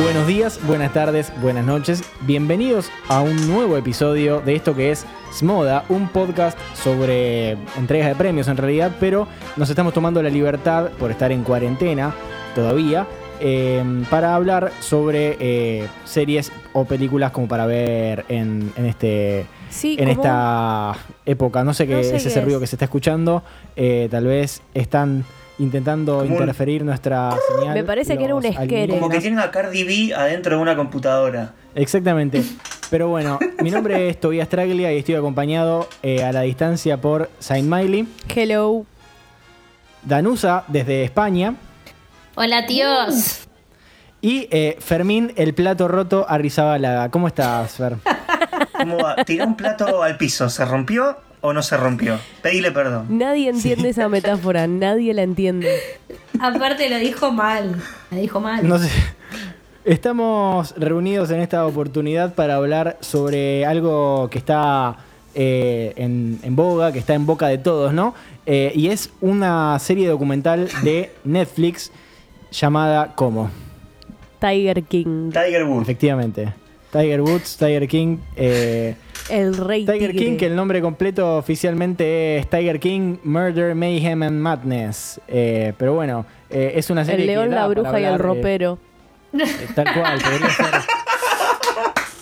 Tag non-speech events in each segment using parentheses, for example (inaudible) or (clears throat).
Buenos días, buenas tardes, buenas noches. Bienvenidos a un nuevo episodio de esto que es Smoda, un podcast sobre entregas de premios en realidad, pero nos estamos tomando la libertad por estar en cuarentena todavía eh, para hablar sobre eh, series o películas como para ver en, en este Sí, en como- esta época. No sé qué No sé es qué ese es. ruido que se está escuchando. Eh, tal vez están intentando Como un- interferir nuestra señal. Me parece que era un esquere. Como que tienen a Cardi B adentro de una computadora. Exactamente. (laughs) Pero bueno, mi nombre es Tobias Traglia y estoy acompañado eh, a la distancia por Saint Miley, Hello. Danusa desde España Hola tíos. y eh, Fermín, el plato roto Arrizabalaga. ¿Cómo estás, Fer? (laughs) ¿Cómo va? Tiró un plato al piso. ¿Se rompió o no se rompió? Pedile perdón. Nadie entiende esa metáfora, nadie la entiende. Aparte lo dijo mal. Lo dijo mal. No sé. Estamos reunidos en esta oportunidad para hablar sobre algo que está eh, en, en boga, que está en boca de todos, ¿no? Eh, y es una serie documental de Netflix llamada ¿Cómo? Tiger King, Tiger Woods. Efectivamente. Tiger Woods, Tiger King. eh, el rey Tiger tigre. King, que el nombre completo oficialmente es Tiger King Murder, Mayhem and Madness. Eh, pero bueno, eh, es una serie El león, la bruja y el eh, ropero. Eh, Tal cual, podría ser.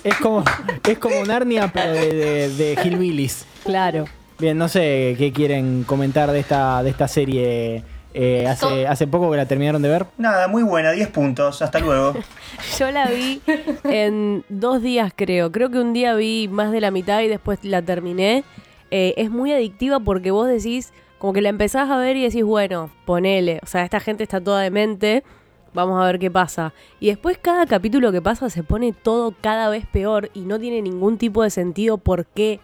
Es como, es como Narnia, pero de, de, de Hillbillies. Claro. Bien, no sé qué quieren comentar de esta, de esta serie. Eh, hace, hace poco que la terminaron de ver. Nada, muy buena, 10 puntos. Hasta luego. (laughs) Yo la vi en dos días, creo. Creo que un día vi más de la mitad y después la terminé. Eh, es muy adictiva porque vos decís, como que la empezás a ver y decís, bueno, ponele. O sea, esta gente está toda demente. Vamos a ver qué pasa. Y después cada capítulo que pasa se pone todo cada vez peor y no tiene ningún tipo de sentido por qué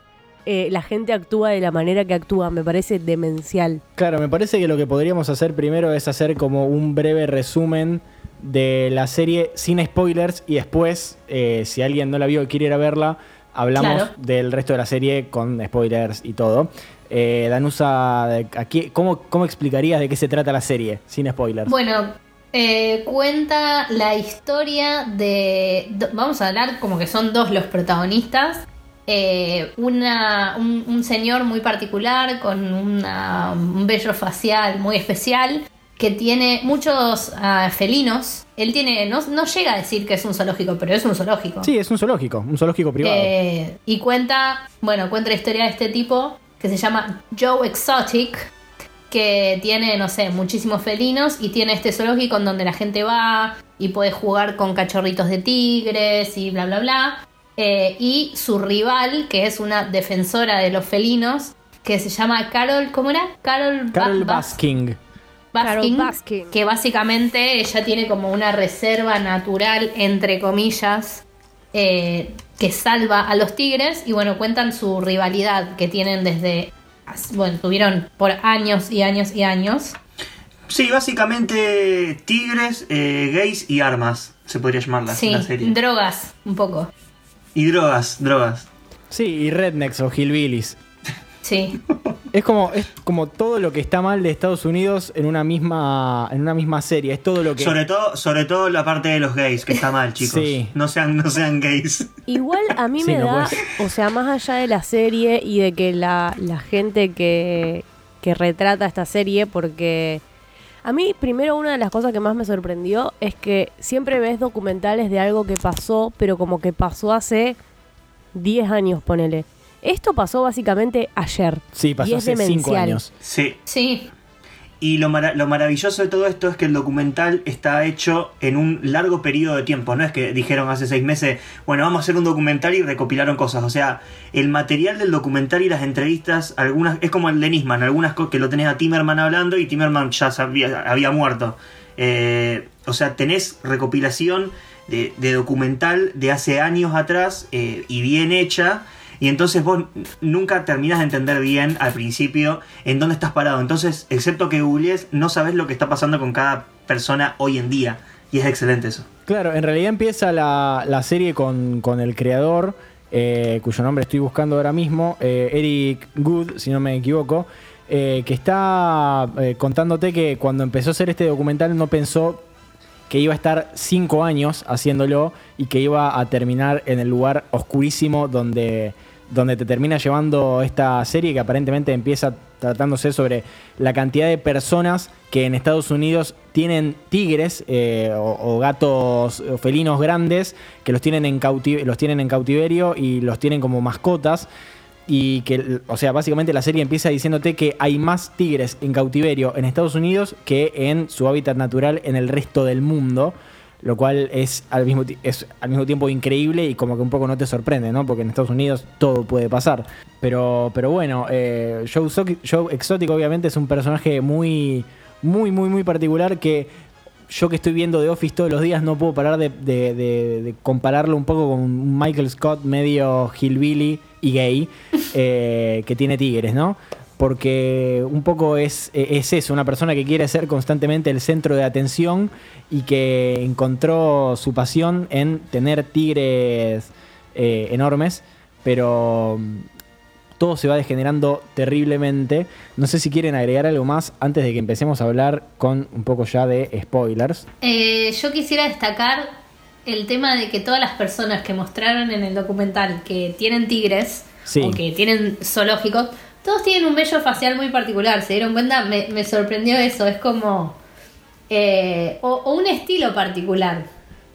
eh, la gente actúa de la manera que actúa. Me parece demencial. Claro, me parece que lo que podríamos hacer primero es hacer como un breve resumen de la serie sin spoilers y después, eh, si alguien no la vio y quiere ir a verla, hablamos Claro. del resto de la serie con spoilers y todo. Eh, Danusa, aquí, ¿cómo, ¿cómo explicarías de qué se trata la serie sin spoilers? Bueno, eh, cuenta la historia de. Vamos a hablar como que son dos los protagonistas. Eh, una, un, un señor muy particular con una- un vello facial muy especial que tiene muchos ah, felinos. Él tiene, no, no llega a decir que es un zoológico, pero es un zoológico. Sí, es un zoológico, un zoológico privado. Eh, y cuenta, bueno, cuenta la historia de este tipo que se llama Joe Exotic, que tiene, no sé, muchísimos felinos y tiene este zoológico en donde la gente va y puede jugar con cachorritos de tigres y bla, bla, bla. Eh, y su rival, que es una defensora de los felinos, que se llama Carol, ¿cómo era? Carol, Carol Ba- Bas- Basking. Baskin, Carol Baskin. que básicamente ella tiene como una reserva natural, entre comillas, eh, que salva a los tigres y bueno, cuentan su rivalidad que tienen desde, bueno, tuvieron por años y años y años. Sí, básicamente tigres, eh, gays y armas. Se podría llamar la, Sí, la serie. drogas, un poco. Y drogas, drogas. Sí, y Rednecks o Hillbillies. Sí, Es como, es como todo lo que está mal de Estados Unidos en una misma, en una misma serie. Es todo lo que. Sobre todo, sobre todo la parte de los gays, que está mal, (laughs) chicos. Sí. No sean, no sean gays. Igual a mí (laughs) Sí, me no da, o sea, más allá de la serie y de que la, la gente que, que retrata esta serie, porque a mí primero una de las cosas que más me sorprendió es que siempre ves documentales de algo que pasó, pero como que pasó hace 10 años, ponele. Esto pasó básicamente ayer. Sí, y pasó es hace cinco años. Sí. sí, Y lo, lo maravilloso de todo esto es que el documental está hecho en un largo periodo de tiempo. No es que dijeron hace seis meses, bueno, vamos a hacer un documental y recopilaron cosas. O sea, el material del documental y las entrevistas, algunas es como el de Nisman, algunas que lo tenés a Timerman hablando y Timerman ya sabía- había muerto. Eh, o sea, tenés recopilación de, de documental de hace años atrás eh, y bien hecha. Y entonces vos nunca terminás de entender bien al principio en dónde estás parado. Entonces, excepto que googlees, no sabes lo que está pasando con cada persona hoy en día. Y es excelente eso. Claro, en realidad empieza la, la serie con, con el creador, eh, cuyo nombre estoy buscando ahora mismo, eh, Eric Good, si no me equivoco, eh, que está contándote que cuando empezó a hacer este documental no pensó que iba a estar cinco años haciéndolo y que iba a terminar en el lugar oscurísimo donde, donde te termina llevando esta serie que aparentemente empieza tratándose sobre la cantidad de personas que en Estados Unidos tienen tigres eh, o, gatos o felinos grandes que los tienen, en los tienen en cautiverio y los tienen como mascotas. Y que, o sea, básicamente la serie empieza diciéndote que hay más tigres en cautiverio en Estados Unidos que en su hábitat natural en el resto del mundo. Lo cual es al mismo, es al mismo tiempo increíble y como que un poco no te sorprende, ¿no? Porque en Estados Unidos todo puede pasar. Pero, pero bueno, eh, Joe, Sock- Joe Exotic obviamente es un personaje muy, muy, muy, muy particular que yo que estoy viendo The Office todos los días no puedo parar de, de- compararlo un poco con Michael Scott medio hillbilly y gay (laughs) eh, que tiene tigres, ¿no? Porque un poco es, es eso, una persona que quiere ser constantemente el centro de atención y que encontró su pasión en tener tigres eh, enormes, pero mm, todo se va degenerando terriblemente. No sé si quieren agregar algo más antes de que empecemos a hablar con un poco ya de spoilers. Eh, yo quisiera destacar el tema de que todas las personas que mostraron en el documental que tienen tigres Sí. o que tienen zoológicos, todos tienen un vello facial muy particular. ¿Se dieron cuenta? Me, me sorprendió eso. Es como. eh, o, o un estilo particular.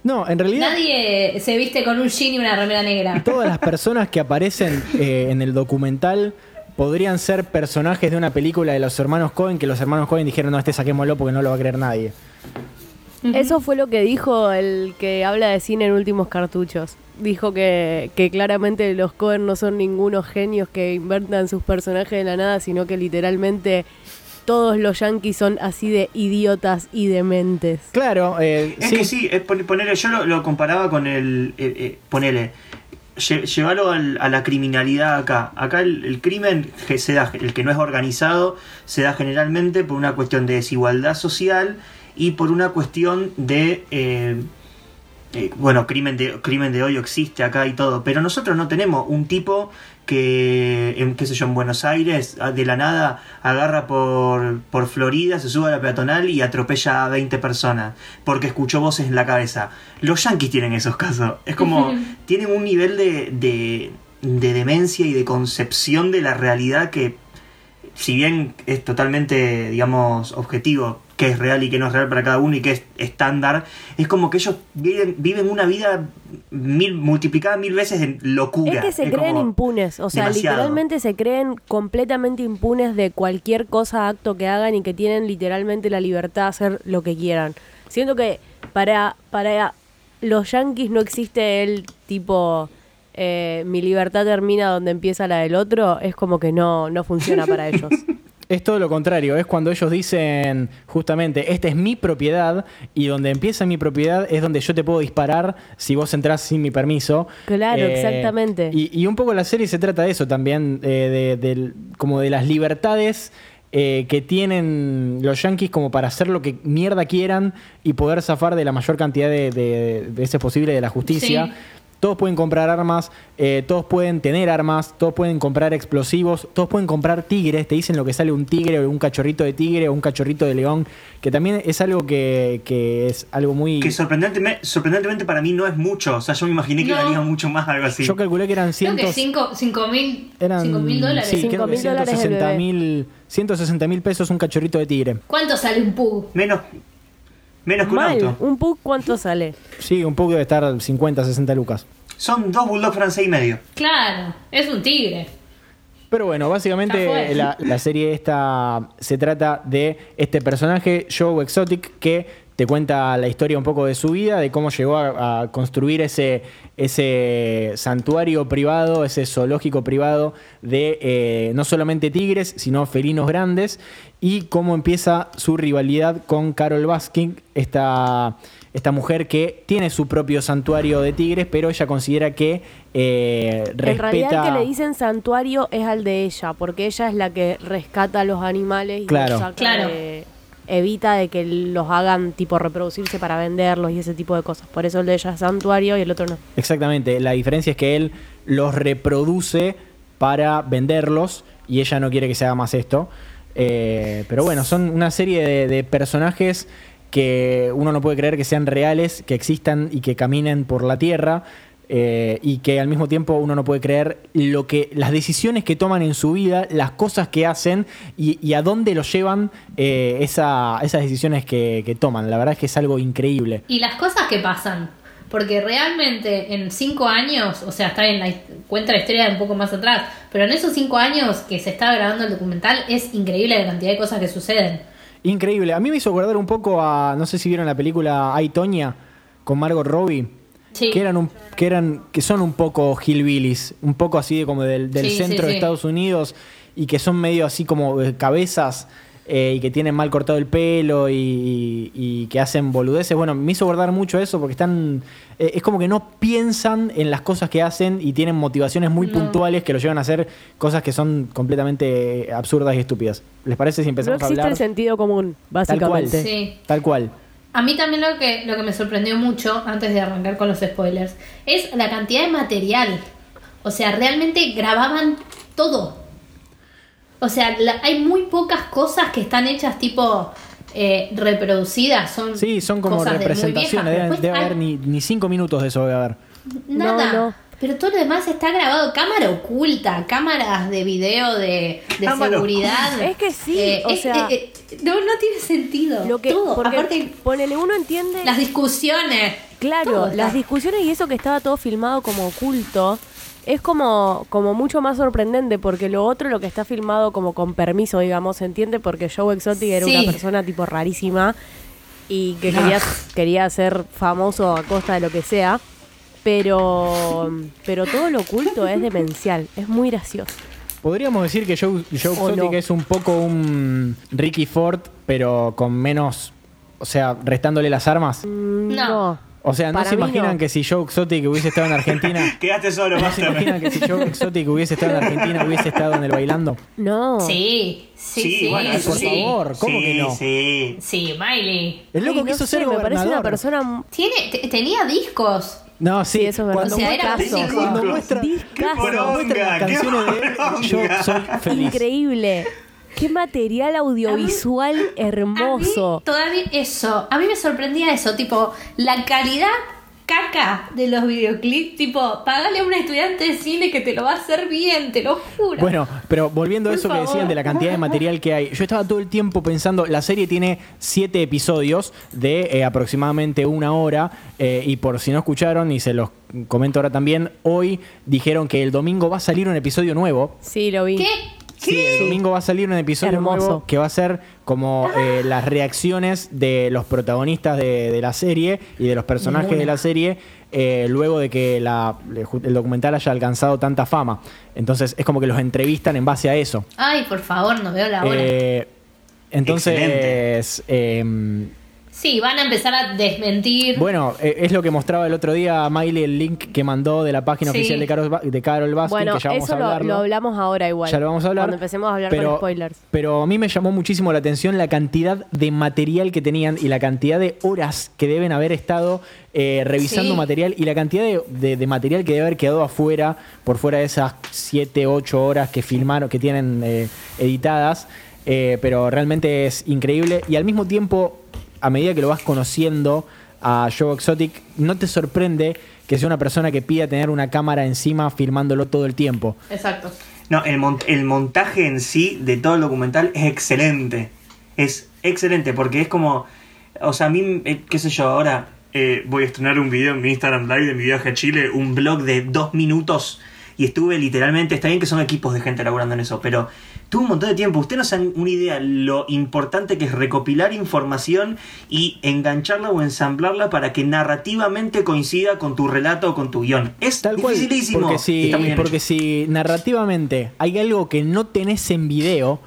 No, en realidad Nadie se viste con un jean y una remera negra. todas las (laughs) personas que aparecen eh, en el documental podrían ser personajes de una película de los hermanos Cohen que los hermanos Cohen dijeron, no, este saquémoslo porque no lo va a creer nadie. Eso fue lo que dijo el que habla de cine en últimos cartuchos. Dijo que, que claramente los Cohen no son ningunos genios que inventan sus personajes de la nada, sino que literalmente todos los yankees son así de idiotas y dementes. Claro, eh, Es sí. que sí, es ponele, yo lo, lo comparaba con el. eh, eh, ponele. lle- Llevarlo al- a la criminalidad acá. Acá el, el crimen que se da, el que no es organizado, se da generalmente por una cuestión de desigualdad social y por una cuestión de. Eh, bueno, crimen de, crimen de odio existe acá y todo, pero nosotros no tenemos un tipo que, en, qué sé yo, en Buenos Aires, a- de la nada, agarra por, por Florida, se sube a la peatonal y atropella a 20 personas, porque escuchó voces en la cabeza. Los yanquis tienen esos casos. Es como, (laughs) tienen un nivel de, de, de demencia y de concepción de la realidad que, si bien es totalmente, digamos, objetivo, que es real y que no es real para cada uno y que es estándar, es como que ellos viven, viven una vida mil, multiplicada mil veces en locura. Es que se creen impunes, o sea, demasiado. literalmente se creen completamente impunes de cualquier cosa, acto que hagan y que tienen literalmente la libertad de hacer lo que quieran. Siento que para, para los yankees no existe el tipo, eh, mi libertad termina donde empieza la del otro, es como que no, no funciona para (laughs) ellos. Es todo lo contrario, es cuando ellos dicen justamente, esta es mi propiedad y donde empieza mi propiedad es donde yo te puedo disparar si vos entrás sin mi permiso. Eh, Claro, exactamente. Y, y un poco la serie se trata de eso también, eh, de, del- como de las libertades eh, que tienen los yankees como para hacer lo que mierda quieran y poder zafar de la mayor cantidad de, de veces posible de la justicia. Sí. Todos pueden comprar armas, eh, todos pueden tener armas, todos pueden comprar explosivos, todos pueden comprar tigres, te dicen lo que sale un tigre o un cachorrito de tigre o un cachorrito de león, que también es algo que, que es algo muy... Que sorprendentemente, sorprendentemente para mí no es mucho. O sea, yo me imaginé que No. valía mucho más algo así. Yo calculé que eran Creo que cientos... 5 mil dólares. Sí, Cinco creo que mil dólares el 160 bebé. mil 160 mil pesos un cachorrito de tigre. ¿Cuánto sale un pug? Menos, menos que un auto. un pug ¿cuánto sale? Sí, un poco debe estar 50, 60 lucas. Son dos bulldogs francés y medio. Claro, es un tigre. Pero bueno, básicamente la serie esta se trata de este personaje, Joe Exotic, que te cuenta la historia un poco de su vida, de cómo llegó a, a construir ese, ese santuario privado, ese zoológico privado de eh, no solamente tigres, sino felinos grandes, y cómo empieza su rivalidad con Carol Baskin, esta, esta mujer que tiene su propio santuario de tigres, pero ella considera que eh, respeta... En realidad el que le dicen santuario es al de ella, porque ella es la que rescata a los animales y Claro. los saca Claro. de- evita de que los hagan tipo reproducirse para venderlos y ese tipo de cosas. Por eso el de ella es santuario y el otro no. Exactamente, la diferencia es que él los reproduce para venderlos y ella no quiere que se haga más esto. Eh, pero bueno, son una serie de, de personajes que uno no puede creer que sean reales, que existan y que caminen por la Tierra. Eh, y que al mismo tiempo uno no puede creer lo que las decisiones que toman en su vida, las cosas que hacen y, y a dónde los llevan eh, esa- esas decisiones que, que toman. La verdad es que es algo increíble. Y las cosas que pasan. Porque realmente en cinco años, o sea, está bien, la, cuenta la historia de un poco más atrás, pero en esos cinco años que se estaba grabando el documental es increíble la cantidad de cosas que suceden. Increíble. A mí me hizo acordar un poco a, no sé si vieron la película Ay Toña con Margot Robbie. Sí. Que eran, un, que eran que son un poco hillbillies, un poco así de como del, del Sí, sí, centro de sí. Estados Unidos y que son medio así como cabezas eh, y que tienen mal cortado el pelo y, y- y que hacen boludeces. Bueno, me hizo acordar mucho eso porque están eh, es como que no piensan en las cosas que hacen y tienen motivaciones muy No. puntuales que los llevan a hacer cosas que son completamente absurdas y estúpidas. ¿Les parece si No empezamos a existe hablar? el sentido común, Tal cual. básicamente. Sí. Tal cual. A mí también lo que, lo que me sorprendió mucho, antes de arrancar con los spoilers, es la cantidad de material. O sea, realmente grababan todo. O sea, la- hay muy pocas cosas que están hechas tipo eh, reproducidas. Son Sí, son como cosas de representaciones. viejas, Debe, hay haber ni, ni cinco minutos de eso debe haber. Nada. No, no. Pero todo lo demás está grabado. Cámara oculta, cámaras de video de, de seguridad. oculta. (laughs) Es que sí, o es- sea- eh, eh, no, no tiene sentido. Lo que, todo. porque Aparte, ponele, uno entiende. las discusiones. Claro, las discusiones y eso que estaba todo filmado como oculto es como, como mucho más sorprendente porque lo otro, lo que está filmado como con permiso, digamos, se entiende porque Joe Exotic era Sí. una persona tipo rarísima y que quería, quería ser famoso a costa de lo que sea, pero, pero todo lo oculto es demencial, es muy gracioso. Podríamos decir que Joe, Exotic no. es un poco un Ricky Ford, pero con menos. O sea, restándole las armas. Mm, No. O sea, ¿no Para se imaginan no. que si Joe Exotic hubiese estado en Argentina. (laughs) Quedaste solo, ¿No se imaginan que si Joe Exotic hubiese estado en Argentina hubiese estado en el bailando? No. Sí, sí, sí. Sí, bueno, por sí. favor, ¿cómo Sí, que no? Sí. Sí, Miley. El loco Ay, no quiso sé, ser me parece una persona Tiene, te- tenía discos. No, sí, Sí, eso es verdad. cuando O sea, muestra, era músico. cuando muestra, Discazo. cuando muestra las canciones de él, yo soy feliz. Increíble. Qué material audiovisual A hermoso. mí todavía eso, a mí me sorprendía eso, tipo, la calidad caca de los videoclips, tipo, pagale a un estudiante de cine que te lo va a hacer bien, te lo juro. Bueno, pero volviendo a eso que decían de la cantidad de material que hay, yo estaba todo el tiempo pensando, la serie tiene siete episodios de eh, aproximadamente una hora, eh, y por si no escucharon, y se los comento ahora también, hoy dijeron que el domingo va a salir un episodio nuevo. Sí, lo vi. ¿Qué? Sí, el domingo va a salir un episodio Hermoso. nuevo que va a ser como eh, las reacciones de los protagonistas de, de la serie y de los personajes de la serie eh, luego de que la- el documental haya alcanzado tanta fama. Entonces es como que los entrevistan en base a eso. Ay, por favor, no veo la hora. Eh, entonces, eh, sí, van a empezar a desmentir. bueno, eh, es lo que mostraba el otro día Miley, el link que mandó de la página Sí. oficial de Carol, de Carol Baskin, Bueno, que ya vamos eso a lo, hablarlo. lo hablamos ahora igual. Ya lo vamos a hablar. Cuando empecemos a hablar pero, con spoilers. Pero a mí me llamó muchísimo la atención la cantidad de material que tenían y la cantidad de horas que deben haber estado eh, revisando Sí. material y la cantidad de, de- de material que debe haber quedado afuera, por fuera de esas 7, 8 horas que filmaron, que tienen eh, editadas. Eh, pero realmente es increíble y al mismo tiempo, a medida que lo vas conociendo a Joe Exotic, no te sorprende que sea una persona que pida tener una cámara encima filmándolo todo el tiempo. Exacto. No, el, mon- el montaje en sí de todo el documental es excelente. Es excelente porque es como. O sea, a mí, eh, qué sé yo, ahora eh, voy a estrenar un video en mi Instagram Live de mi viaje a Chile, un blog de dos minutos. Y estuve literalmente, está bien que son equipos de gente laburando en eso, pero tuve un montón de tiempo. Ustedes no dan una idea lo importante que es recopilar información y engancharla o ensamblarla para que narrativamente coincida con tu relato o con tu guion. Es Tal cual, dificilísimo. porque y si, porque hecho. si narrativamente hay algo que no tenés en video,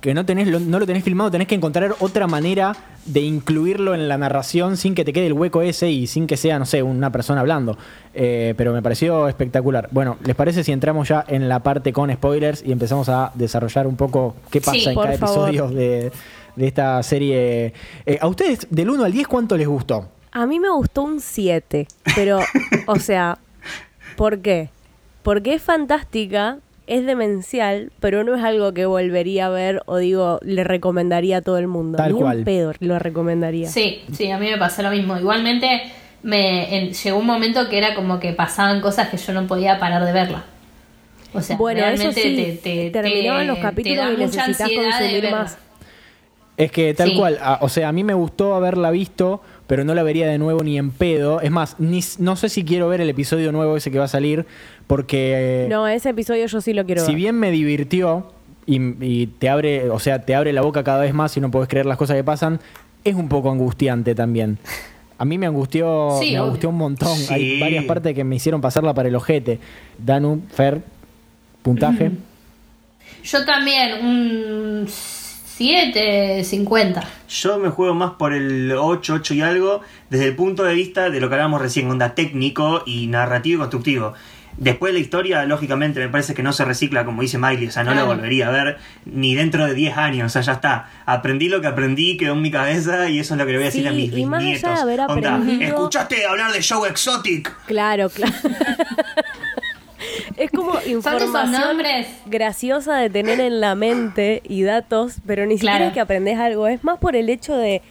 que no, tenés, lo- no lo tenés filmado, tenés que encontrar otra manera de incluirlo en la narración sin que te quede el hueco ese y sin que sea, no sé, una persona hablando. Eh, pero me pareció espectacular. Bueno, ¿les parece si entramos ya en la parte con spoilers y empezamos a desarrollar un poco qué pasa Sí, en cada favor. episodio de, de esta serie? Eh, ¿A ustedes, del 1 al 10, cuánto les gustó? A mí me gustó un 7, pero, o sea, ¿por qué? Porque es fantástica es demencial, pero no es algo que volvería a ver o digo, le recomendaría a todo el mundo. Tal Ni cual. un pedo lo recomendaría. Sí, sí, a mí me pasó lo mismo. Igualmente, me en- llegó un momento que era como que pasaban cosas que yo no podía parar de verla. O sea, Bueno, eso realmente sí, te, te- terminaban te- los capítulos y necesitas consumir más. Es que tal Sí. cual, a- o sea, a mí me gustó haberla visto, pero no la vería de nuevo ni en pedo. Es más, ni, no sé si quiero ver el episodio nuevo ese que va a salir, porque No, ese episodio yo sí lo quiero si ver. bien me divirtió y, y te abre, o sea, te abre la boca cada vez más y no puedes creer las cosas que pasan, es un poco angustiante también. A mí me angustió, Sí, me angustió un montón. Sí. Hay varias partes que me hicieron pasarla para el ojete. Danu, Fer, puntaje. (clears throat) Yo también, un 7.50. Yo me juego más por el 8, 8 y algo, desde el punto de vista de lo que hablábamos recién, onda técnico y narrativo y constructivo. Después la historia, lógicamente, me parece que no se recicla, como dice Miley, o sea, no la Claro. volvería a ver ni dentro de 10 años, o sea, ya está. Aprendí lo que aprendí, quedó en mi cabeza y eso es lo que le voy a decir Sí, a mis y más allá de bisnietos. haber Onda, ¿escuchaste hablar de Show Exotic? Claro, claro. (laughs) es como (laughs) información graciosa de tener en la mente y datos, pero ni siquiera es que aprendes algo. Es más por el hecho de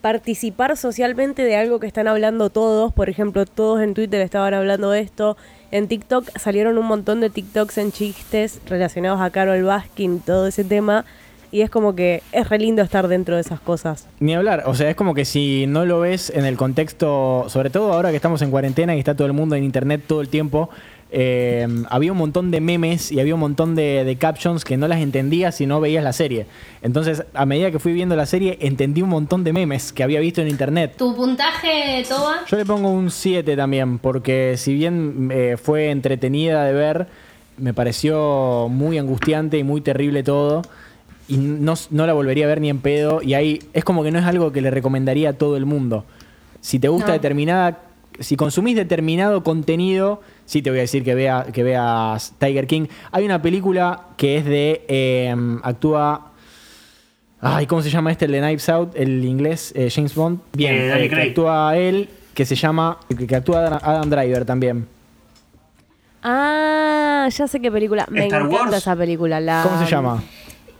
participar socialmente de algo que están hablando todos. Por ejemplo, todos en Twitter estaban hablando de esto. En TikTok salieron un montón de TikToks en chistes relacionados a Carol Baskin y todo ese tema. Y es como que es re lindo estar dentro de esas cosas. Ni hablar, o sea, es como que si no lo ves en el contexto, sobre todo ahora que estamos en cuarentena y está todo el mundo en internet todo el tiempo, eh, había un montón de memes y había un montón de, de captions que no las entendías si no veías la serie. Entonces, a medida que fui viendo la serie, entendí un montón de memes que había visto en internet. ¿Tu puntaje, Toba? Yo le pongo un 7 también, porque si bien eh, fue entretenida de ver, me pareció muy angustiante y muy terrible todo. Y no, no la volvería a ver ni en pedo. Y ahí es como que no es algo que le recomendaría a todo el mundo. Si te gusta No. determinada. Si consumís determinado contenido, sí te voy a decir que, vea, que veas Tiger King. Hay una película que es de. eh, actúa. Ay, ¿cómo se llama este? El de Knives Out, el inglés, eh, James Bond. Bien, Eh, eh, que Craig. actúa él, que se llama. Que, que actúa Adam- Adam Driver también. Ah, ya sé qué película. Me Star encanta Wars. esa película. La... ¿Cómo se llama?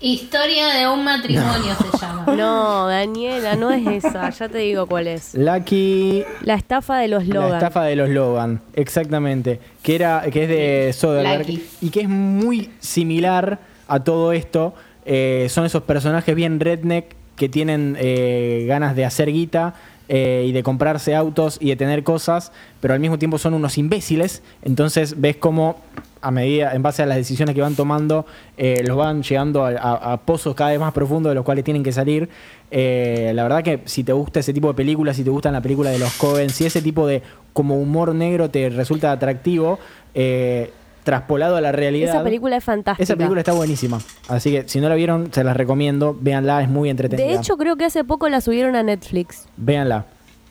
Historia de un matrimonio se llama. (laughs) No, Daniela, no es esa. Ya te digo cuál es. Lucky. La estafa de los Logan. La estafa de los Logan, exactamente. Que era, que es de Soderbergh Lucky. y que es muy similar a todo esto. Eh, son esos personajes bien redneck que tienen eh, ganas de hacer guita eh, y de comprarse autos y de tener cosas, pero al mismo tiempo son unos imbéciles. Entonces ves cómo a medida, en base a las decisiones que van tomando, eh, los van llegando a, pozos cada vez más profundos de los cuales tienen que salir. Eh, la verdad que si te gusta ese tipo de películas, si te gustan la película de los Coen, si ese tipo de como humor negro te resulta atractivo, eh, traspolado a la realidad. Esa película es fantástica. Esa película está buenísima. Así que si no la vieron, se las recomiendo. Véanla, es muy entretenida. De hecho, creo que hace poco la subieron a Netflix. véanla.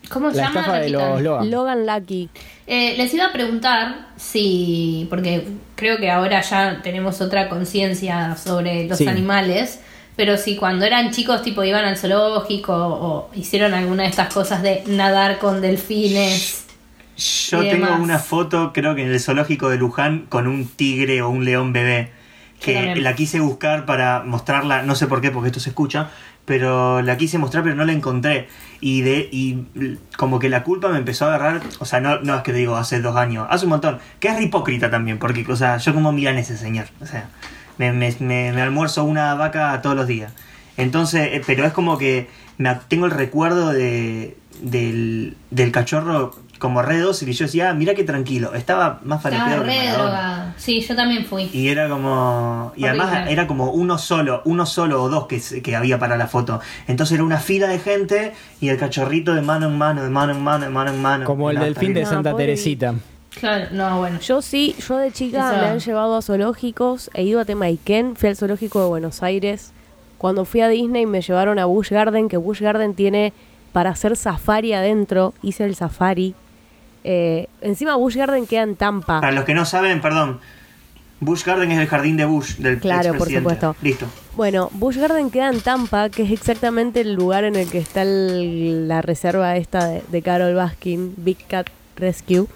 ¿Cómo se La llama? estafa de los Logan. Logan Lucky. Eh, les iba a preguntar si, porque creo que ahora ya tenemos otra conciencia sobre los Sí. animales, pero si cuando eran chicos tipo iban al zoológico o hicieron alguna de estas cosas de nadar con delfines. Yo tengo demás. una foto, creo que en el zoológico de Luján, con un tigre o un león bebé. Que la quise buscar para mostrarla, no sé por qué, porque esto se escucha, pero la quise mostrar, pero no la encontré. Y de y como que la culpa me empezó a agarrar, o sea, no, no es que te digo hace dos años, hace un montón, que es hipócrita también, porque, o sea, yo como miran ese señor, o sea, me, me, me- me almuerzo una vaca todos los días. Entonces, eh, pero es como que me, tengo el recuerdo de, del, del cachorro como re dócil y yo decía, ah, mira qué tranquilo, estaba más Estaba Maradona. drogado. Sí, yo también fui. Y era como. Y Horrible. además era como uno solo, uno solo o dos que, se- que había para la foto. Entonces era una fila de gente y el cachorrito de mano en mano, de mano en mano, de mano en mano. Como el delfín de. No, Santa Teresita. Claro, no, bueno. Yo sí, yo de chica Eso. me han llevado a zoológicos, he ido a Temaiken, fui al zoológico de Buenos Aires. Cuando fui a Disney me llevaron a Busch Garden, que Busch Garden tiene para hacer safari adentro, hice el safari. Eh, encima Busch Garden queda en Tampa. Para los que no saben, perdón. Bush Garden es el jardín de Bush, del Claro, por supuesto. Listo. Bueno, Busch Garden queda en Tampa, que es exactamente el lugar en el que está el- la reserva esta de, de Carol Baskin, Big Cat Rescue.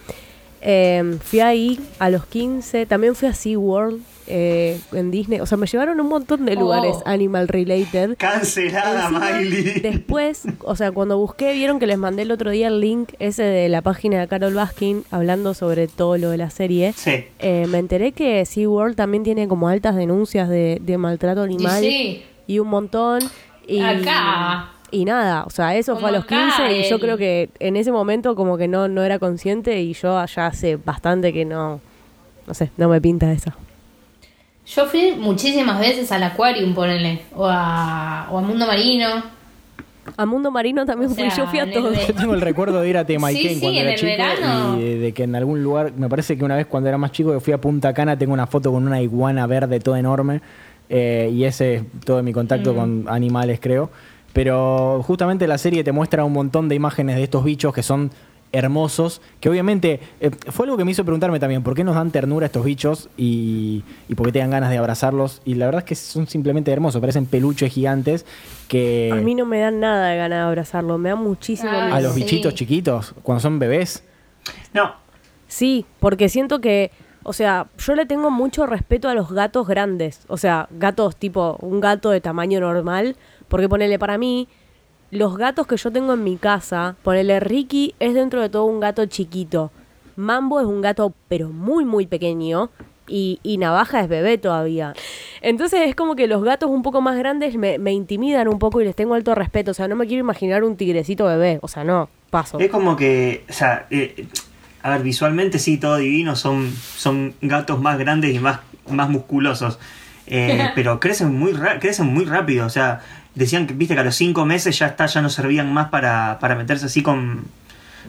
Eh, fui ahí a los 15, también fui a SeaWorld, eh, en Disney. O sea, me llevaron a un montón de lugares Oh. animal related. Cancelada, Encima, Miley. (laughs) Después, o sea, cuando busqué, vieron que les mandé el otro día el link ese de la página de Carol Baskin hablando sobre todo lo de la serie. Sí. Eh, me enteré que SeaWorld también tiene como altas denuncias de, de maltrato animal Y sí. y un montón. Y, Acá. Y nada, o sea, eso fue a los acá, 15 y yo creo que en ese momento como que no, no era consciente y yo ya hace bastante que no, no sé, no me pinta eso. Yo fui muchísimas veces al Aquarium, ponele. O a, o a Mundo Marino. A Mundo Marino también O fui, sea, yo fui a todo. Yo tengo el recuerdo de ir a (laughs) Temaiken Sí, sí, cuando en era el chico verano. y de, de que en algún lugar, me parece que una vez cuando era más chico que fui a Punta Cana tengo una foto con una iguana verde toda enorme eh, y ese es todo mi contacto Mm. con animales creo. Pero justamente la serie te muestra un montón de imágenes de estos bichos que son hermosos, que obviamente eh, fue algo que me hizo preguntarme también, ¿por qué nos dan ternura estos bichos y, y por qué te dan ganas de abrazarlos? Y la verdad es que son simplemente hermosos, parecen peluches gigantes que A mí no me dan nada de ganas de abrazarlo, me da muchísimo Ah, a los sí. bichitos chiquitos, cuando son bebés. No, Sí, porque siento que, o sea, yo le tengo mucho respeto a los gatos grandes. O sea, gatos tipo un gato de tamaño normal. Porque ponele para mí, los gatos que yo tengo en mi casa, ponele Ricky es dentro de todo un gato chiquito. Mambo es un gato pero muy muy pequeño. Y, y Navaja es bebé todavía. Entonces es como que los gatos un poco más grandes me, me intimidan un poco y les tengo alto respeto. O sea, no me quiero imaginar un tigrecito bebé. O sea, no, paso. es como que, o sea, eh, a ver, visualmente sí, todo divino, son, son gatos más grandes y más, más musculosos. Eh, (laughs) pero crecen muy, ra- crecen muy rápido, o sea, decían que, viste, que a los cinco meses ya está, ya no servían más para, para meterse así con,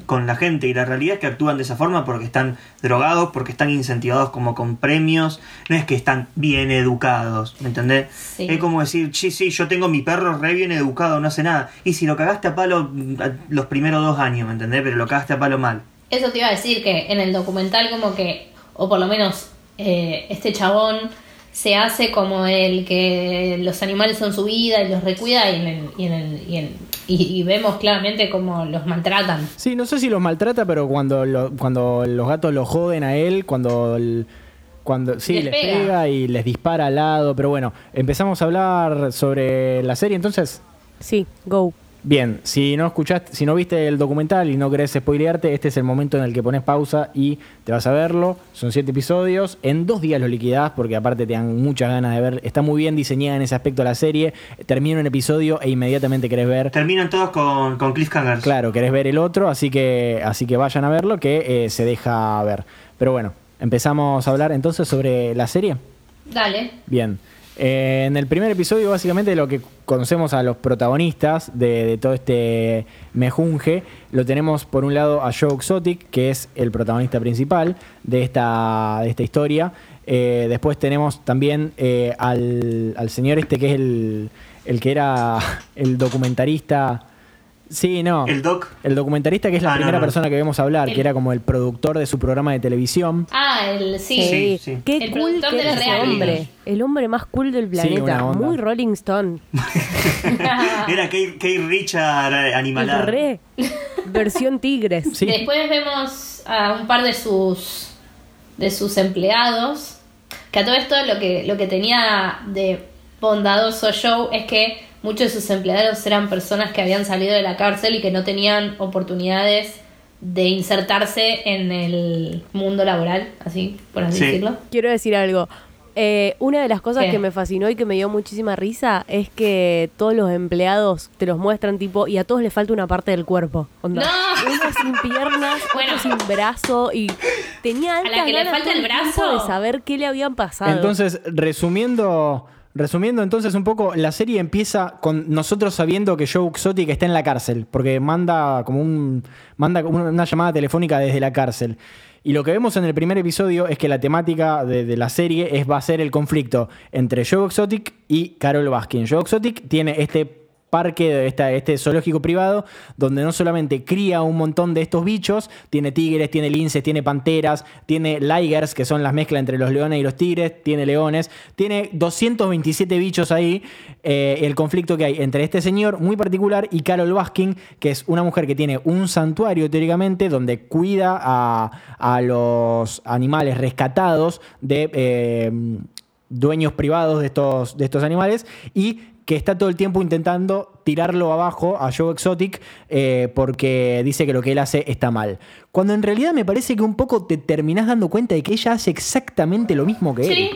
con la gente. Y la realidad es que actúan de esa forma porque están drogados, porque están incentivados como con premios. No es que están bien educados, ¿me entendés? Sí. Es como decir, sí, sí, yo tengo mi perro re bien educado, no hace nada. Y si lo cagaste a palo mm, a- los primeros dos años, ¿me entendés? Pero lo cagaste a palo mal. Eso te iba a decir que en el documental como que, o por lo menos eh, este chabón se hace como el que los animales son su vida y los recuida y, en el- y, en el- y, en- y- y vemos claramente cómo los maltratan. Sí, no sé si los maltrata, pero cuando, lo- cuando los gatos lo joden a él, cuando... el- cuando, sí, Les les, pega. pega. y les dispara al lado, pero bueno, empezamos a hablar sobre la serie, entonces, Sí, go. Bien, si no escuchaste, si no viste el documental y no querés spoilearte, este es el momento en el que pones pausa y te vas a verlo, son siete episodios, en dos días lo liquidás porque aparte te dan muchas ganas de ver, está muy bien diseñada en ese aspecto la serie, termina un episodio e inmediatamente querés ver Terminan todos con, con cliffhangers. Claro, querés ver el otro, así que, así que vayan a verlo, que eh, se deja ver. Pero bueno, empezamos a hablar entonces sobre la serie. Dale. Bien. Eh, en el primer episodio, básicamente, lo que conocemos a los protagonistas de, todo este mejunje, lo tenemos por un lado a Joe Exotic, que es el protagonista principal de esta, de esta historia. Eh, después tenemos también eh, al, al señor este que es el, el que era (laughs) el documentarista. Sí, no. El doc. El documentarista que es la Ah, primera no. persona que vemos hablar, El- que era como el productor de su programa de televisión. Ah, el sí. Sí, sí. Qué El cool productor que era ese hombre. El hombre más cool del planeta. Muy Rolling Stone. (laughs) Era Kate, Kate Richard animalada. re. (laughs) Versión tigres. Sí. Después vemos a un par de sus de sus empleados. Que a todo esto lo que, lo que tenía de bondadoso Joe es que muchos de sus empleados eran personas que habían salido de la cárcel y que no tenían oportunidades de insertarse en el mundo laboral, así por así Sí. decirlo. Quiero decir algo. Eh, una de las cosas ¿Qué? que me fascinó y que me dio muchísima risa es que todos los empleados te los muestran tipo y a todos les falta una parte del cuerpo. Onda, ¡No! Uno sin piernas, Bueno. otro sin brazo y tenía la altas que le falta el brazo. de saber qué le habían pasado. Entonces, resumiendo, resumiendo entonces un poco, la serie empieza con nosotros sabiendo que Joe Exotic está en la cárcel, porque manda como un manda una llamada telefónica desde la cárcel. Y lo que vemos en el primer episodio es que la temática de, de la serie es, va a ser el conflicto entre Joe Exotic y Carol Baskin. Joe Exotic tiene este parque, este zoológico privado, donde no solamente cría un montón de estos bichos, tiene tigres, tiene linces, tiene panteras, tiene ligers, que son las mezclas entre los leones y los tigres, tiene leones, tiene 227 bichos ahí, eh, el conflicto que hay entre este señor muy particular y Carol Baskin, que es una mujer que tiene un santuario teóricamente, donde cuida a, a los animales rescatados de... eh, dueños privados de estos, de estos animales y que está todo el tiempo intentando tirarlo abajo a Joe Exotic eh, porque dice que lo que él hace está mal. Cuando en realidad me parece que un poco te terminás dando cuenta de que ella hace exactamente lo mismo que él.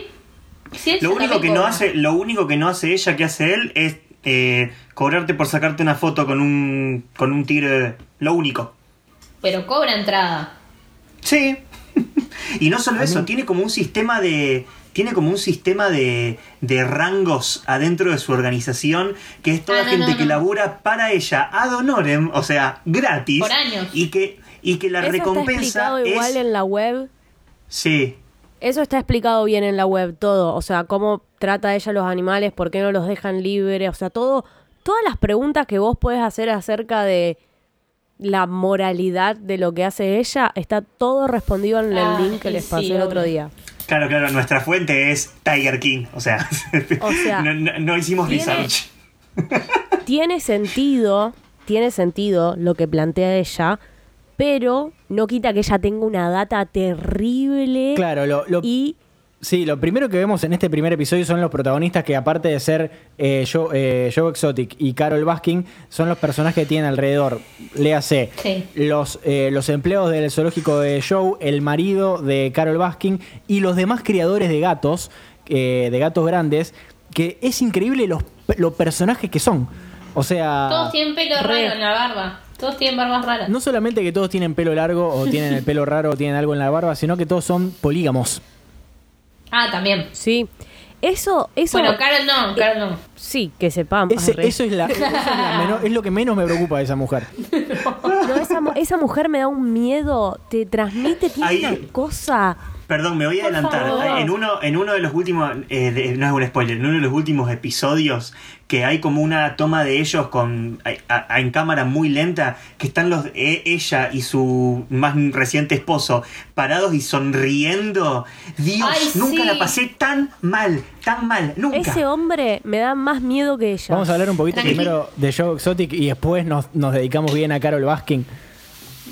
Sí. Lo único que no hace, lo único que no hace ella que hace él es eh, cobrarte por sacarte una foto con un con un tigre. Lo único. Pero cobra entrada. Sí. (laughs) y no solo eso, tiene como un sistema de. Tiene como un sistema de, de rangos adentro de su organización, que es toda Ah, no, gente no, que no. labura para ella ad honorem, o sea, gratis. Por años. Y que, y que la Eso está recompensa explicado igual en la web. Sí. Eso está explicado bien en la web, todo. O sea, cómo trata ella a los animales, por qué no los dejan libres. O sea, todo. Todas las preguntas que vos puedes hacer acerca de la moralidad de lo que hace ella, está todo respondido en el Ah, link que les sí, pasé el otro día. Claro, claro, nuestra fuente es Tiger King, o sea, O sea, (laughs) no, no- no hicimos tiene- research. (laughs) Tiene sentido, tiene sentido lo que plantea ella, pero no quita que ella tenga una data terrible Claro, lo, lo- y sí, lo primero que vemos en este primer episodio son los protagonistas que aparte de ser eh, Joe, eh, Joe Exotic y Carol Baskin, son los personajes que tienen alrededor. Léase, Sí. los, eh, los empleados del zoológico de Joe, el marido de Carol Baskin y los demás criadores de gatos, eh, de gatos grandes, que es increíble los, los personajes que son. O sea... Todos tienen pelo re. raro en la barba. Todos tienen barbas raras. No solamente que todos tienen pelo largo o tienen el pelo raro o tienen algo en la barba, sino que todos son polígamos. Ah, también. sí. Eso, eso Bueno, Carol no, Carol no. sí, que sepamos. Ese- Re. eso es, la, eso es, la menor- es lo que menos me preocupa de esa mujer. No, esa, mu- esa mujer me da un miedo, te transmite, tiene Ahí- una cosa. Perdón, me voy a Por adelantar. En uno, en uno de los últimos, eh, de- no es un spoiler, en uno de los últimos episodios que hay como una toma de ellos con a- a- en cámara muy lenta, que están los e- ella y su más reciente esposo parados y sonriendo. Dios, Ay, nunca sí. la pasé tan mal, tan mal, nunca. Ese hombre me da más miedo que ella. Vamos a hablar un poquito primero de Joe Exotic y después nos, nos dedicamos bien a Carol Baskin.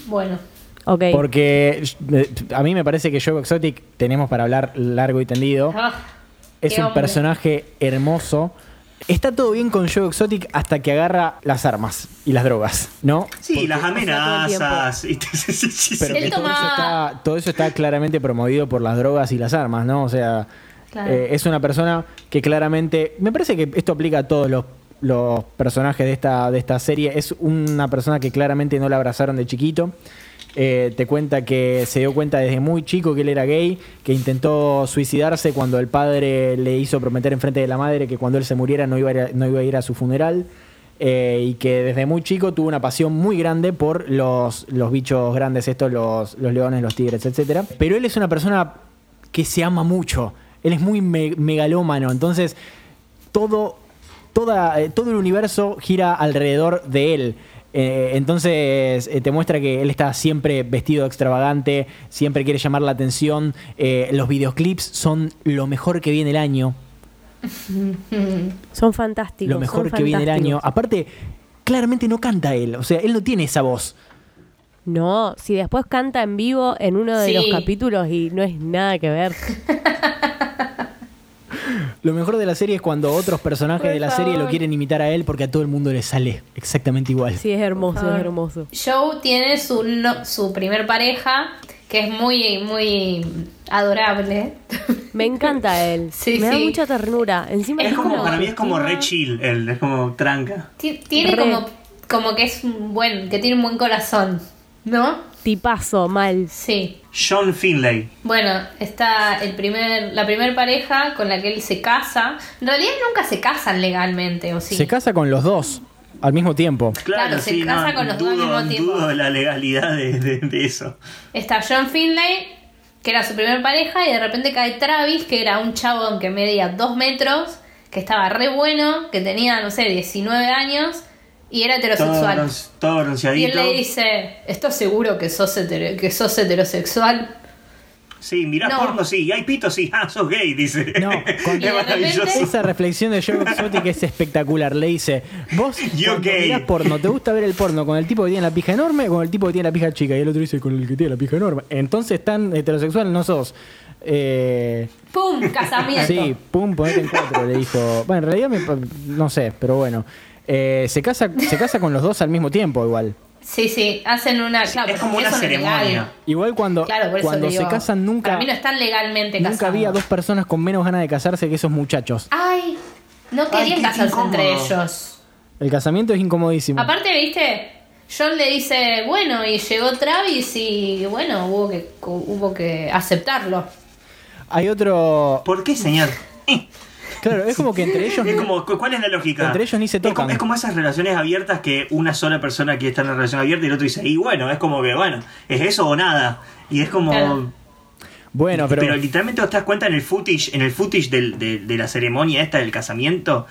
Bueno. Ok. Porque eh, a mí me parece que Joe Exotic tenemos para hablar largo y tendido. Ah, Es un hombre. personaje hermoso. Está todo bien con Joe Exotic hasta que agarra las armas y las drogas, ¿no? Sí, Porque- las amenazas. y- (laughs) Pero que Él todo, eso está, todo eso está claramente promovido por las drogas y las armas, ¿no? O sea, Claro. eh, es una persona que claramente. Me parece que esto aplica a todos los, los personajes de esta, de esta serie. Es una persona que claramente no la abrazaron de chiquito. Eh, te cuenta que se dio cuenta desde muy chico que él era gay, que intentó suicidarse cuando el padre le hizo prometer enfrente de la madre que cuando él se muriera no iba a ir a, no iba a, ir a su funeral. eh, y que desde muy chico tuvo una pasión muy grande por los, los bichos grandes, estos, los, los leones, los tigres, etcétera. Pero él es una persona que se ama mucho. Él es muy me- megalómano. Entonces, todo, toda, eh, todo el universo gira alrededor de él. Eh, entonces eh, te muestra que él está siempre vestido extravagante, siempre quiere llamar la atención. eh, los videoclips son lo mejor que viene el año. (laughs) Son fantásticos. Lo mejor que viene el año. Aparte, claramente no canta él. O sea, él no tiene esa voz. No, si después canta en vivo en uno de Sí. los capítulos y no es nada que ver. (laughs) Lo mejor de la serie es cuando otros personajes Por de la serie lo quieren imitar a él porque a todo el mundo le sale exactamente igual. Sí, es hermoso, es hermoso. Joe tiene su, no- su primer pareja, que es muy, muy adorable. Me encanta él. (laughs) Sí, Me da mucha ternura. Encima Es como, para mí es como re chill, él, es como tranca. Ti- Tiene Re. como, como que es un buen, que tiene un buen corazón, ¿no? Tipazo, mal. Sí. John Finlay. Bueno, está el primer, la primer pareja con la que él se casa. En realidad nunca se casan legalmente, ¿o sí? Se casa con los dos al mismo tiempo. Claro, Claro, se sí, casa no, con los dos al dudo, mismo tiempo. dudo la legalidad de, de- de eso. Está John Finlay, que era su primer pareja, y de repente cae Travis, que era un chabón que medía dos metros, que estaba re bueno, que tenía, no sé, 19 años, y era heterosexual. todo Y él le dice, ¿estás seguro que sos, hetero- que sos heterosexual? Sí, mirás No. porno, sí. Y hay pito, sí. (laughs) Ah, sos gay, dice. No, (laughs) con- es maravilloso. repente- Esa reflexión de Joe Exotic es espectacular. Le dice, vos (laughs) gay. mirás porno, ¿te gusta ver el porno con el tipo que tiene la pija enorme o con el tipo que tiene la pija chica? Y el otro dice, con el que tiene la pija enorme. Entonces tan heterosexual no sos. Eh, ¡Pum! Casamiento. sí, pum, ponete en cuatro, le dijo. Bueno, en realidad me- no sé, pero bueno. Eh, se, casa, se casa con los dos al mismo tiempo igual. Sí, sí, hacen una. Claro, es como una no ceremonia. Igual cuando, Claro, cuando digo, se casan nunca, Para mí no están legalmente casados. nunca había dos personas con menos ganas de casarse que esos muchachos. Ay, no querían casarse incómodo. entre ellos. El casamiento es incomodísimo. Aparte, viste, John le dice, bueno, y llegó Travis y bueno, hubo que, hubo que aceptarlo. Hay otro. ¿Por qué, señor? Eh, Claro, es como que entre ellos. Es como, ¿cu- ¿cuál es la lógica? Entre ellos ni se Es como, tocan. es como esas relaciones abiertas que una sola persona quiere estar en una relación abierta y el otro dice, y bueno, es como que, bueno, es eso o nada. Y es como... Claro. Bueno, pero. literalmente vos te das cuenta en el footage, en el footage del- de, de la ceremonia esta del casamiento.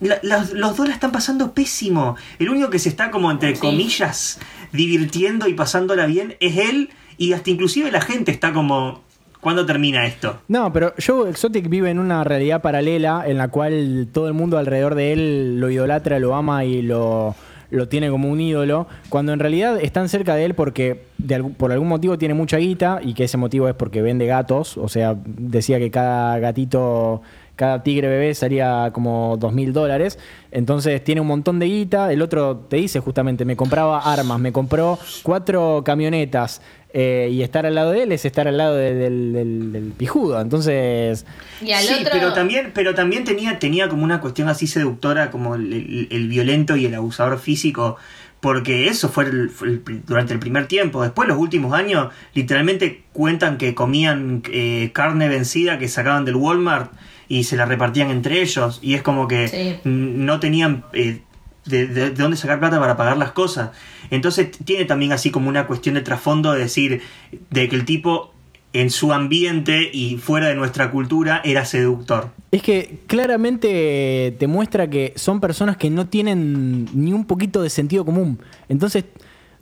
la- los, los dos la están pasando pésimo. El único que se está como entre Sí. comillas divirtiendo y pasándola bien es él y hasta inclusive la gente está como ¿cuándo termina esto? No, pero Joe Exotic vive en una realidad paralela en la cual todo el mundo alrededor de él lo idolatra, lo ama y lo, lo tiene como un ídolo, cuando en realidad están cerca de él porque de por algún motivo tiene mucha guita y que ese motivo es porque vende gatos, o sea, decía que cada gatito, cada tigre bebé salía como dos mil dólares, entonces tiene un montón de guita, el otro te dice justamente, me compraba armas, me compró cuatro camionetas. Eh, y estar al lado de él es estar al lado de- del, del- del pijudo. Entonces, Y al sí, otro. pero también, pero también tenía, tenía como una cuestión así seductora como el, el- el violento y el abusador físico. Porque eso fue, el- fue el pri- durante el primer tiempo. Después, los últimos años, literalmente cuentan que comían eh, carne vencida que sacaban del Walmart y se la repartían entre ellos. Y es como que Sí. no tenían eh, de, de- de dónde sacar plata para pagar las cosas. Entonces tiene también así como una cuestión de trasfondo de decir de que el tipo en su ambiente y fuera de nuestra cultura era seductor. es que claramente te muestra que son personas que no tienen ni un poquito de sentido común. Entonces,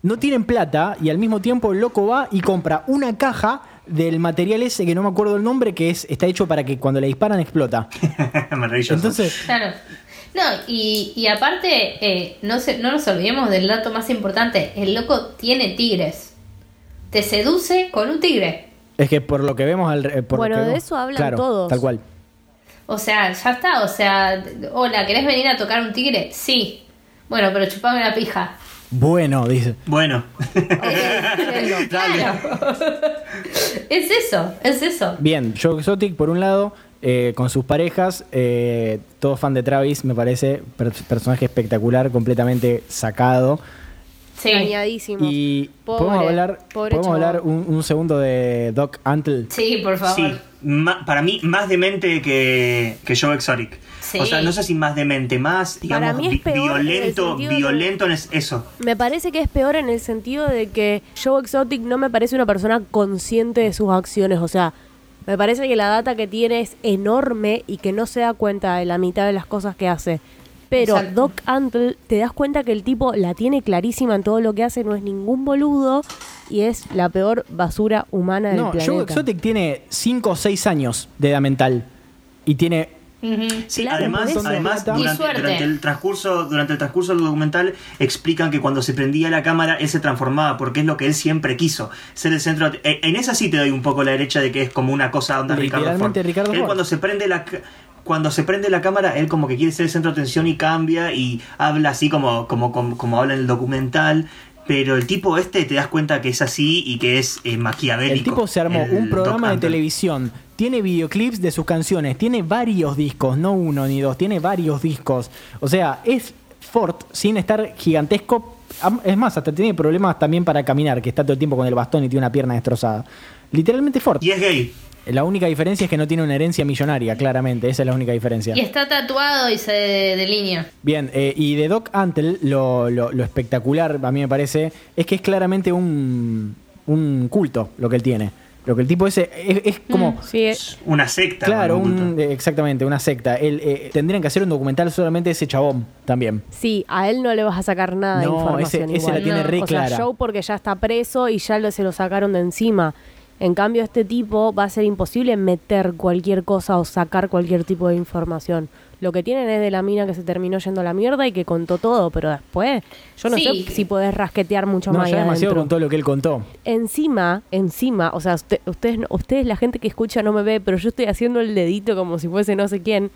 no tienen plata y al mismo tiempo el loco va y compra una caja del material ese que no me acuerdo el nombre, que es, está hecho para que cuando le disparan explota. (laughs) Maravilloso. Entonces, Claro. No, y, y aparte, eh, no, se, no nos olvidemos del dato más importante. El loco tiene tigres. Te seduce con un tigre. es que por lo que vemos al eh, por lo Bueno, que de vemos- eso hablan claro, todos. Tal cual. O sea, ya está. O sea, hola, ¿querés venir a tocar un tigre? Sí. Bueno, pero chupame la pija. Bueno, dice. Bueno, (laughs) Claro. (laughs) es eso, es eso. Bien, Joe Exotic, por un lado, eh, con sus parejas, eh, todo fan de Travis, me parece, per- personaje espectacular, completamente sacado. Sí. Dañadísimo. Y Pobre, podemos hablar, podemos hablar un, un segundo de Doc Antle. Sí, por favor. sí, ma- para mí más demente que, que Joe Exotic. Sí. O sea, no sé si más demente, más, digamos, Para mí es en violento, de- violento en es- eso. Me parece que es peor en el sentido de que Joe Exotic no me parece una persona consciente de sus acciones. O sea, me parece que la data que tiene es enorme y que no se da cuenta de la mitad de las cosas que hace. Pero Exacto. Doc Antle, te das cuenta que el tipo la tiene clarísima en todo lo que hace, no es ningún boludo y es la peor basura humana del No, planeta. Joe Exotic tiene 5 o 6 años de edad mental. Y tiene Sí, Claro, además, además durante, el transcurso, durante el transcurso del documental explican que cuando se prendía la cámara él se transformaba porque es lo que él siempre quiso, ser el centro. de- eh, En esa sí te doy un poco la derecha de que es como una cosa onda Ricardo Ford. Ricardo él cuando se prende la cuando se prende la cámara, él como que quiere ser el centro de atención y cambia y habla así como, como, como, como habla en el documental. Pero el tipo este te das cuenta que es así y que es eh, maquiavélico. El tipo se armó un programa Doc de televisión, tiene videoclips de sus canciones, tiene varios discos, no uno ni dos, tiene varios discos. O sea, es Ford sin estar gigantesco. Es más, hasta tiene problemas también para caminar, que está todo el tiempo con el bastón y tiene una pierna destrozada. Literalmente Ford. Y es gay. La única diferencia es que no tiene una herencia millonaria, claramente. Esa es la única diferencia. Y está tatuado y se delinea. Bien, eh, y de Doc Antle, lo, lo- lo espectacular, a mí me parece, es que es claramente un, un culto lo que él tiene. Lo que el tipo ese es, es como... Sí, es- Una secta. Claro, un eh, exactamente, una secta. Él, eh, tendrían que hacer un documental solamente de ese chabón también. Sí, a él no le vas a sacar nada No, de información ese- ese igual. la tiene No. re o sea, clara. Joe porque ya está preso y ya lo, se lo sacaron de encima. En cambio, este tipo va a ser imposible meter cualquier cosa o sacar cualquier tipo de información. Lo que tienen es de la mina que se terminó yendo a la mierda y que contó todo, pero después yo no Sí. sé si podés rasquetear mucho No, más ya demasiado con todo lo que él contó. Encima, encima, o sea, usted- ustedes, no- ustedes, la gente que escucha no me ve, pero yo estoy haciendo el dedito como si fuese no sé quién.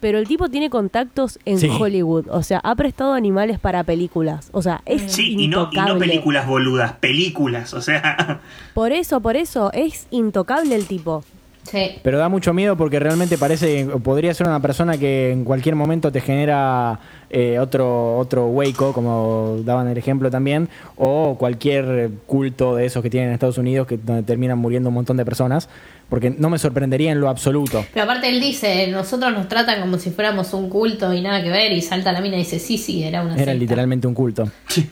Pero el tipo tiene contactos en Sí. Hollywood, o sea, ha prestado animales para películas, o sea, es Sí, y no, y intocable. no películas boludas, películas, o sea. Por eso, por eso, es intocable el tipo. Sí. Pero da mucho miedo porque realmente parece que podría ser una persona que en cualquier momento te genera eh, otro otro Waco, como daban el ejemplo también, o cualquier culto de esos que tienen en Estados Unidos que donde terminan muriendo un montón de personas, porque no me sorprendería en lo absoluto. Pero aparte él dice, nosotros nos tratan como si fuéramos un culto y nada que ver, y salta la mina y dice, sí, sí, era una Era secta". literalmente un culto. (laughs)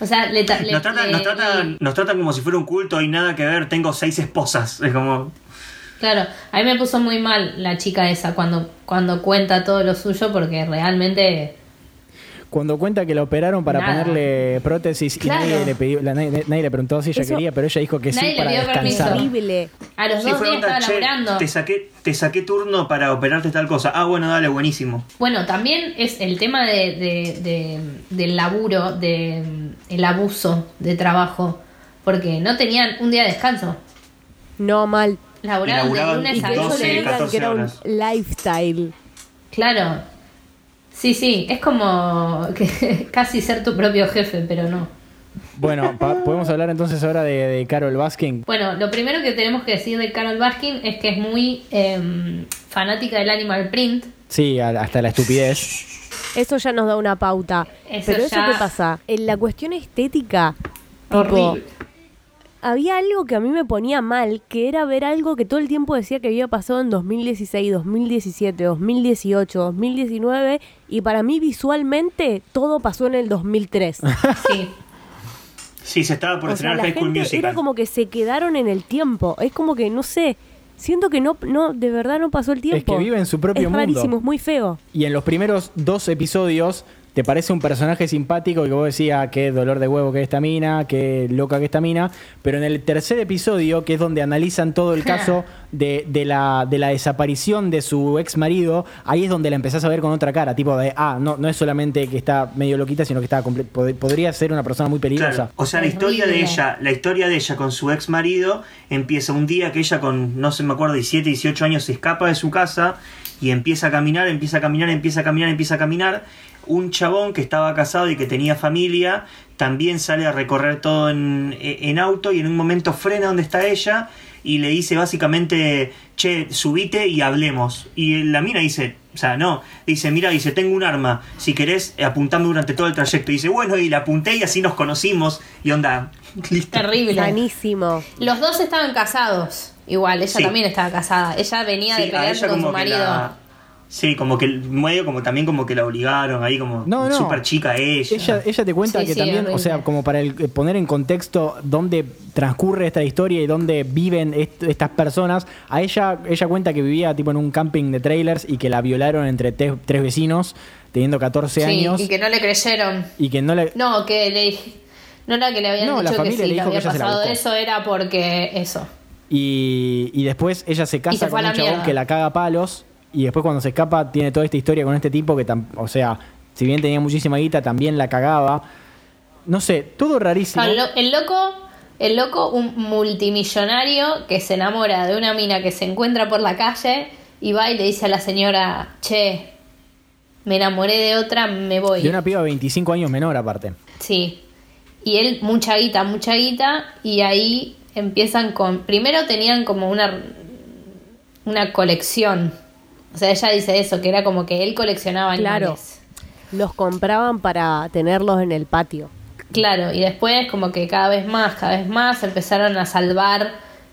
O sea, le, le- Nos tratan, le- nos, tratan, nos tratan como si fuera un culto y nada que ver, tengo seis esposas. Es como. Claro, a mí me puso muy mal la chica esa cuando, cuando cuenta todo lo suyo porque realmente... Cuando cuenta que la operaron para Nada. ponerle prótesis Claro. y nadie le, pidió, la- nadie, nadie le preguntó si ella Eso- quería, pero ella dijo que sí le para pidió descansar. Horrible. A los Sí, dos fue días onda, estaba "Che, laburando. te saqué, te saqué turno para operarte tal cosa. Ah, bueno, dale, buenísimo. Bueno, también es el tema de, de- de- del laburo, de el abuso de trabajo, porque no tenían un día de descanso. No mal. Laboraban de lunes Y a que ellos 12, le viernes. digan 14 que era un horas. lifestyle. Claro. Sí, sí, es como que (laughs) casi ser tu propio jefe, pero no. Bueno, podemos hablar entonces ahora de, de Carol Baskin. Bueno, lo primero que tenemos que decir de Carol Baskin es que es muy em, fanática del animal print. Sí, hasta la estupidez. Eso ya nos da una pauta. Eso Pero eso ya- qué pasa? En la cuestión estética, tipo. Había algo que a mí me ponía mal, que era ver algo que todo el tiempo decía que había pasado en 2016, 2017, 2018, 2019, y para mí visualmente todo pasó en el 2003. (laughs) Sí. Sí, se estaba por o sea, estrenar la High School gente Musical. era como que se quedaron en el tiempo. Es como que, no sé, siento que no, no de verdad no pasó el tiempo. que vive en su propio es mundo. rarísimo, es muy feo. Y en los primeros dos episodios te parece un personaje simpático y que vos decías qué dolor de huevo que es esta mina, qué loca que esta mina. Pero en el tercer episodio, que es donde analizan todo el caso (laughs) de, de la, de la desaparición de su ex marido, ahí es donde la empezás a ver con otra cara. Tipo de, ah, no, no es solamente que está medio loquita, sino que está pod- podría ser una persona muy peligrosa. Claro. O sea, la historia de ella, la historia de ella con su ex marido empieza un día que ella con, no sé, me acuerdo, 17, 18 años se escapa de su casa y empieza a caminar, empieza a caminar, empieza a caminar, empieza a caminar. Un chabón que estaba casado y que tenía familia también sale a recorrer todo en, en auto y en un momento frena donde está ella y le dice básicamente, che, subite y hablemos. Y la mina dice, o sea, no, dice, mira, dice, tengo un arma, si querés, apuntame durante todo el trayecto. Y dice, bueno, y la apunté y así nos conocimos. Y onda, (laughs) listo. Terrible. Buenísimo. Los dos estaban casados. Igual, ella Sí. también estaba casada. Ella venía de Sí, ella con su marido. la... Sí, como que el medio como también como que la obligaron ahí como No, no. súper chica ella. Ella, ella te cuenta Sí, que sí, también, o sea, como para el- eh, poner en contexto dónde transcurre esta historia y dónde viven est- estas personas, a ella, ella cuenta que vivía tipo en un camping de trailers y que la violaron entre tres vecinos, teniendo 14 Sí, años, y que no le creyeron. y que no le... No, que le No era que le habían No, la dicho que familia si le le dijo que había pasado eso era porque eso. Y, y después ella se casa se con un chabón mierda. que la caga a palos. Y después cuando se escapa tiene toda esta historia con este tipo que, o sea, si bien tenía muchísima guita, también la cagaba. No sé, todo rarísimo. El, lo- el loco, el loco, un multimillonario que se enamora de una mina que se encuentra por la calle y va y le dice a la señora, che, me enamoré de otra, me voy. De una piba de 25 años menor aparte. Sí. Y él, mucha guita, mucha guita, y ahí empiezan con. Primero tenían como una. una colección. O sea, ella dice eso, que era como que él coleccionaba Claro. animales. Los compraban para tenerlos en el patio. Claro, y después como que cada vez más, cada vez más empezaron a salvar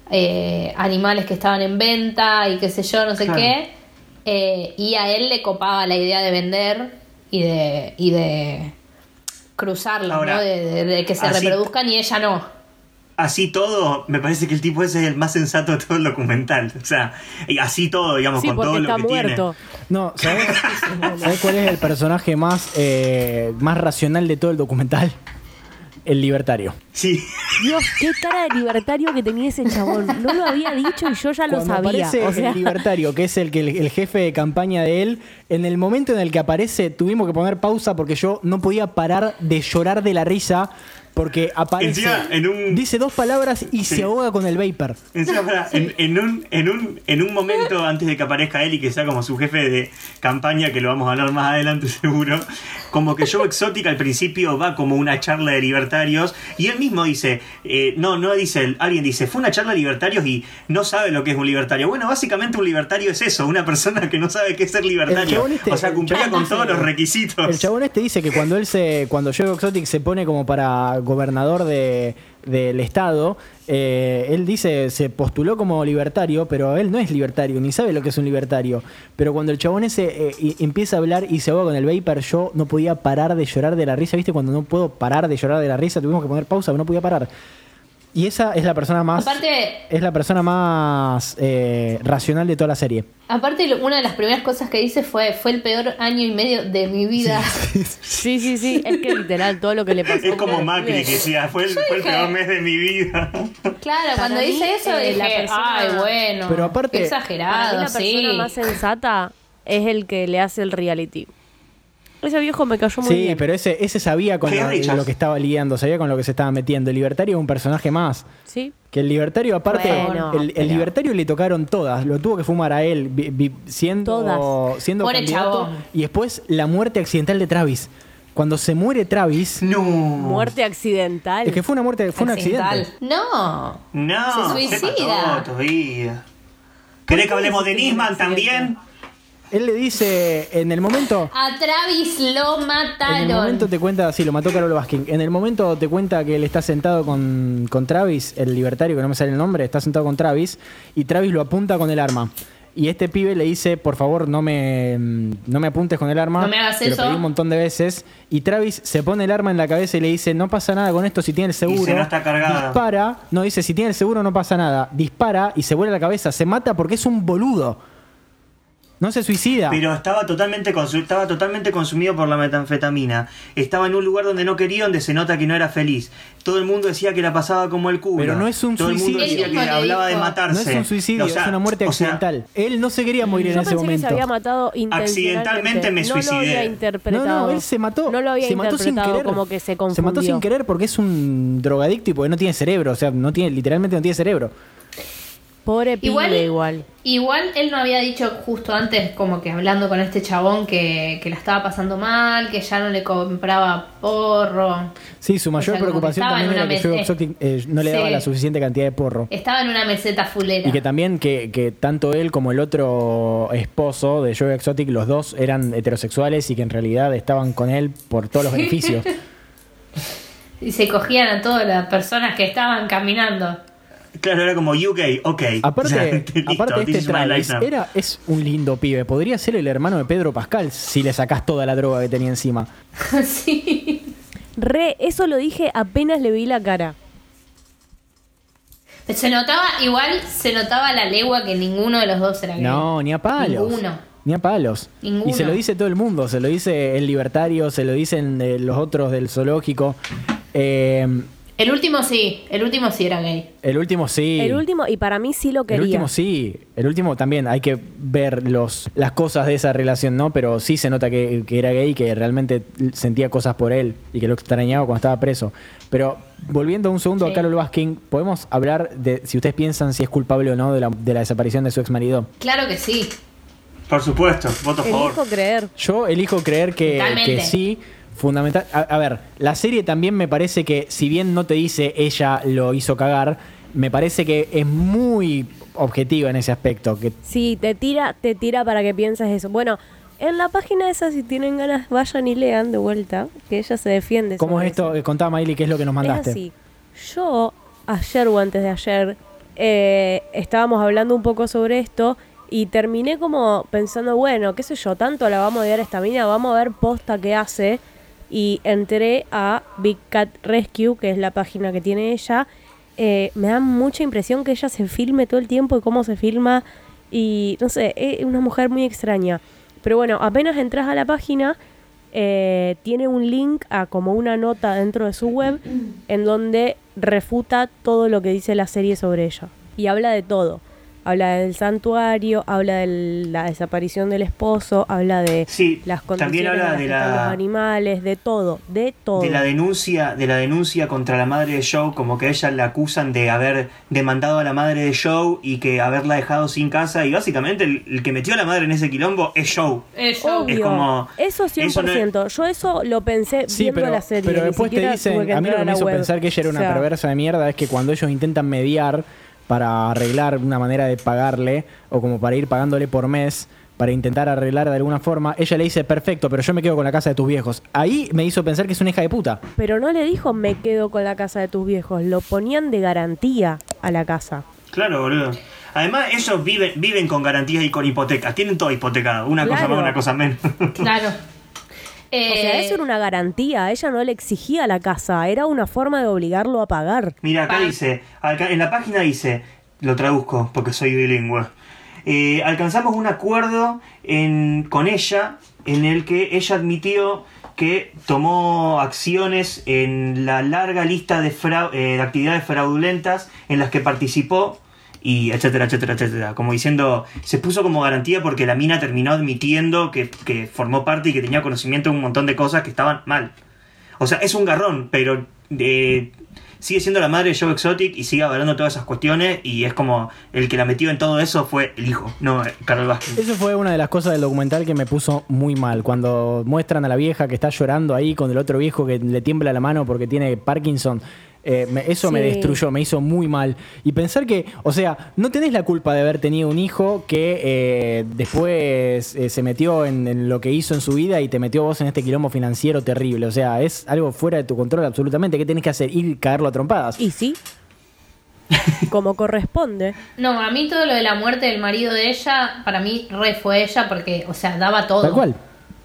eh, animales que estaban en venta y qué sé yo, no sé Claro. qué. Eh, y a él le copaba la idea de vender y de, y de cruzarlos, Ahora, ¿no? De, de- de que se así- reproduzcan y ella no. Así todo, me parece que el tipo ese es el más sensato de todo el documental. O sea, y así todo, digamos, Sí, con todo porque lo está que muerto. No, ¿sabes, (laughs) ¿sabés cuál es el personaje más, eh, más racional de todo el documental? el libertario. Sí. Dios, qué cara de libertario que tenía ese chabón. No lo había dicho y yo ya lo Cuando sabía. aparece O sea, el libertario, que es el, que el, el jefe de campaña de él, en el momento en el que aparece tuvimos que poner pausa porque yo no podía parar de llorar de la risa porque aparece, Encima, en un- dice dos palabras y Sí. se ahoga con el vapor. Encima, (laughs) en, en un, en, un, en un momento antes de que aparezca él y que sea como su jefe de campaña, que lo vamos a hablar más adelante (laughs) seguro, como que Joe Exotic al principio va como una charla de libertarios y él mismo dice, eh, no, no dice, alguien dice, fue una charla de libertarios y no sabe lo que es un libertario. Bueno, básicamente un libertario es eso, una persona que no sabe qué es ser libertario. Chabón este- o sea, el cumplía chabón con dice- todos los requisitos. El chabón este dice que cuando él se, cuando Joe Exotic se pone como para gobernador de, del estado, eh, él dice, se postuló como libertario, pero él no es libertario, ni sabe lo que es un libertario. Pero cuando el chabón ese eh, empieza a hablar y se ahoga con el vapor, yo no podía parar de llorar de la risa, ¿viste? Cuando no puedo parar de llorar de la risa, tuvimos que poner pausa, pero no podía parar. Y esa es la persona más... Aparte, Es la persona más eh, racional de toda la serie. aparte una de las primeras cosas que dice fue fue el peor año y medio de mi vida. sí, sí, sí. (laughs) Es que literal todo lo que le pasó. Es como Macri, que decía, fue el, fue el peor mes de mi vida. (laughs) Claro, cuando mí, dice eso eh, la dije, persona- ay, bueno. Pero aparte- Para mí la persona sí. más sensata es el que le hace el reality. Ese viejo me cayó muy Sí, bien. pero ese, ese sabía con lo, que estaba lidiando, sabía con lo que se estaba metiendo. El libertario es un personaje más. Sí. Que el libertario, aparte, Bueno, el, el pero- libertario le tocaron todas. Lo tuvo que fumar a él, vi- vi- siendo, Todas. siendo Pobre candidato. chabón. Y después la muerte accidental de Travis. Cuando se muere Travis, No. Muerte accidental. es que fue una muerte, fue un Accidental. accidente. No. No, Se suicida. todavía. ¿Querés que hablemos de Nisman también? Él le dice, en el momento, A Travis lo En el mataron. momento te cuenta, sí, lo mató Carol Baskin. En el momento te cuenta que él está sentado con, con Travis, el libertario, que no me sale el nombre, está sentado con Travis, y Travis lo apunta con el arma. Y este pibe le dice, por favor, no me, no me apuntes con el arma. No me hagas Te lo eso. pedí un montón de veces. Y Travis se pone el arma en la cabeza y le dice, no pasa nada con esto si tiene el seguro. Dice, "No está cargada". Dispara. No, dice, si tiene el seguro no pasa nada. Dispara y se vuelve la cabeza. Se mata porque es un boludo. No se suicida. Pero estaba totalmente, estaba totalmente consumido por la metanfetamina. Estaba en un lugar donde no quería, donde se nota que no era feliz. Todo el mundo decía que la pasaba como el culo. Pero no es un Todo el mundo suicidio. decía que le hablaba de matarse. No es un suicidio, O sea, es una muerte o sea, accidental. Él no se quería morir Yo en ese pensé que momento. se había matado intencionalmente. Accidentalmente me No lo había suicidé. interpretado. No, no, él se mató. No lo había se mató sin querer. como que se confundió. Se mató sin querer porque es un drogadicto y porque no tiene cerebro. O sea, no tiene, literalmente no tiene cerebro. Pobre pibe Igual, igual. igual él no había dicho justo antes, como que hablando con este chabón, que, que la estaba pasando mal, que ya no le compraba porro. Sí, su mayor sea, preocupación también era que Joe Exotic eh, no le daba la suficiente cantidad de porro. Estaba en una meseta fulera. Y que también que, que tanto él como el otro esposo de Joe Exotic, los dos eran heterosexuales y que en realidad estaban con él por todos los beneficios. (laughs) Y se cogían a todas las personas que estaban caminando. Claro, era como UK, ok. Aparte, O sea, (laughs) listo, aparte this este Travis era, es un lindo pibe. Podría ser el hermano de Pedro Pascal si le sacás toda la droga que tenía encima. (laughs) sí. Re, eso lo dije apenas le vi la cara. Se notaba, igual se notaba la legua que ninguno de los dos era gay. No, ni a palos. Ninguno. Ni a palos. Ninguno. Y se lo dice todo el mundo. Se lo dice el libertario, se lo dicen los otros del zoológico. Eh, El último sí, el último sí era gay. el último sí. El último, y para mí sí lo El quería. último sí. El último también. Hay que ver los, las cosas de esa relación, ¿no? Pero sí se nota que, que era gay, que realmente sentía cosas por él y que lo extrañaba cuando estaba preso. Pero volviendo un segundo Sí. a Carol Baskin, podemos hablar de si ustedes piensan si es culpable o no de la, de la desaparición de su ex marido. Claro que sí. Por supuesto, voto a favor. Elijo creer. Yo elijo creer que sí. Fundamental. A, a ver, la serie también me parece que, si bien no te dice ella lo hizo cagar, me parece que es muy objetiva en ese aspecto. Que Sí, te tira, te tira para que pienses eso. Bueno, en la página esa, si tienen ganas, vayan y lean de vuelta, que ella se defiende. ¿Cómo es esto? eso. Eh, Contá, Miley, qué es lo que nos mandaste. Es así. Yo, ayer o antes de ayer, eh, estábamos hablando un poco sobre esto y terminé como pensando, bueno, qué sé yo, tanto la vamos a odiar esta mina, vamos a ver posta que hace. Y entré a Big Cat Rescue, que es la página que tiene ella. Eh, me da mucha impresión que ella se filme todo el tiempo y cómo se filma. Y no sé, es una mujer muy extraña. Pero bueno, apenas entras a la página, eh, tiene un link a como una nota dentro de su web en donde refuta todo lo que dice la serie sobre ella. Y habla de todo. Habla del santuario, habla de la desaparición del esposo, habla de Sí, las también condiciones habla de la- los animales, de todo, de todo. de la denuncia de la denuncia contra la madre de Joe como que a ella la acusan de haber demandado a la madre de Joe y que haberla dejado sin casa y básicamente el, el que metió a la madre en ese quilombo es Joe Eso. Obvio, Es como- eso 100%. eso Yo eso lo pensé Sí, viendo pero, la serie. pero después te dicen, a mí lo que me hizo web. pensar que ella era O una sea, perversa de mierda es que cuando ellos intentan mediar para arreglar una manera de pagarle o como para ir pagándole por mes para intentar arreglar de alguna forma, ella le dice, perfecto, pero yo me quedo con la casa de tus viejos. Ahí me hizo pensar que es una hija de puta. Pero no le dijo me quedo con la casa de tus viejos, lo ponían de garantía a la casa. claro boludo además ellos viven viven con garantías y con hipotecas tienen todo hipotecado una cosa más una cosa menos Claro. (laughs) O sea, Eh, eso era una garantía, ella no le exigía la casa, era una forma de obligarlo a pagar. Mira, acá dice, acá en la página dice, lo traduzco porque soy bilingüe. Eh, alcanzamos un acuerdo en- con ella en el que ella admitió que tomó acciones en la larga lista de, eh, de actividades fraudulentas en las que participó y etcétera, etcétera, etcétera. Como diciendo, se puso como garantía porque la mina terminó admitiendo que, que formó parte y que tenía conocimiento de un montón de cosas que estaban mal. O sea, es un garrón, pero eh, sigue siendo la madre de Joe Exotic y sigue avalando todas esas cuestiones y es como el que la metió en todo eso fue el hijo, no eh, Carol Baskin. Eso fue una de las cosas del documental que me puso muy mal. Cuando muestran a la vieja que está llorando ahí con el otro viejo que le tiembla la mano porque tiene Parkinson. Eh, me- eso me destruyó, me hizo muy mal. Y pensar que, o sea, no tenés la culpa de haber tenido un hijo que eh, después eh, se metió en, en lo que hizo en su vida y te metió vos en este quilombo financiero terrible. O sea, es algo fuera de tu control absolutamente. ¿Qué tenés que hacer? Ir y caerlo a trompadas. Y sí, (laughs) como corresponde. No, a mí todo lo de la muerte del marido de ella, para mí re fue ella porque, o sea, daba todo. Tal cual.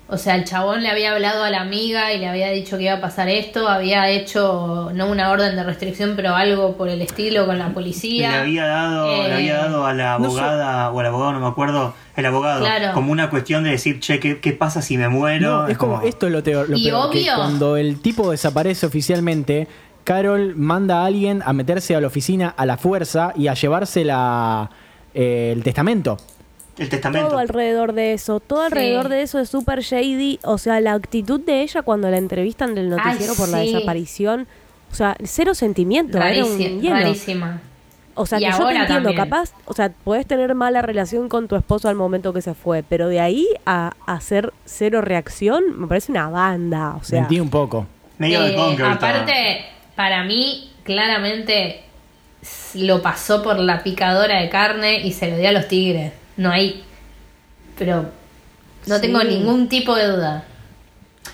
O sea, el chabón le había hablado a la amiga y le había dicho que iba a pasar esto, había hecho no una orden de restricción, pero algo por el estilo con la Le policía. había dado, Eh, le había dado a la no abogada o al abogado, no me acuerdo, el abogado, Claro. como una cuestión de decir, che, ¿qué, qué pasa si me muero? No, es como, esto es lo, peor, lo Y peor, que obvio. cuando el tipo desaparece oficialmente, Carol manda a alguien a meterse a la oficina a la fuerza y a llevarse la, eh, el testamento. El testamento. Todo alrededor de eso, todo alrededor de eso es súper shady. O sea, la actitud de ella cuando la entrevistan del noticiero Ay, por la desaparición. O sea, cero sentimiento, era un Rarísima, hielo. rarísima. O sea, Y que yo te entiendo, también. capaz, o sea, puedes tener mala relación con tu esposo al momento que se fue, pero de ahí a hacer cero reacción, me parece una banda. O sea, Mentí un poco. Medio de Eh, ahorita. aparte, para mí, claramente lo pasó por la picadora de carne y se lo dio a los tigres. No hay. Pero no Sí. tengo ningún tipo de duda.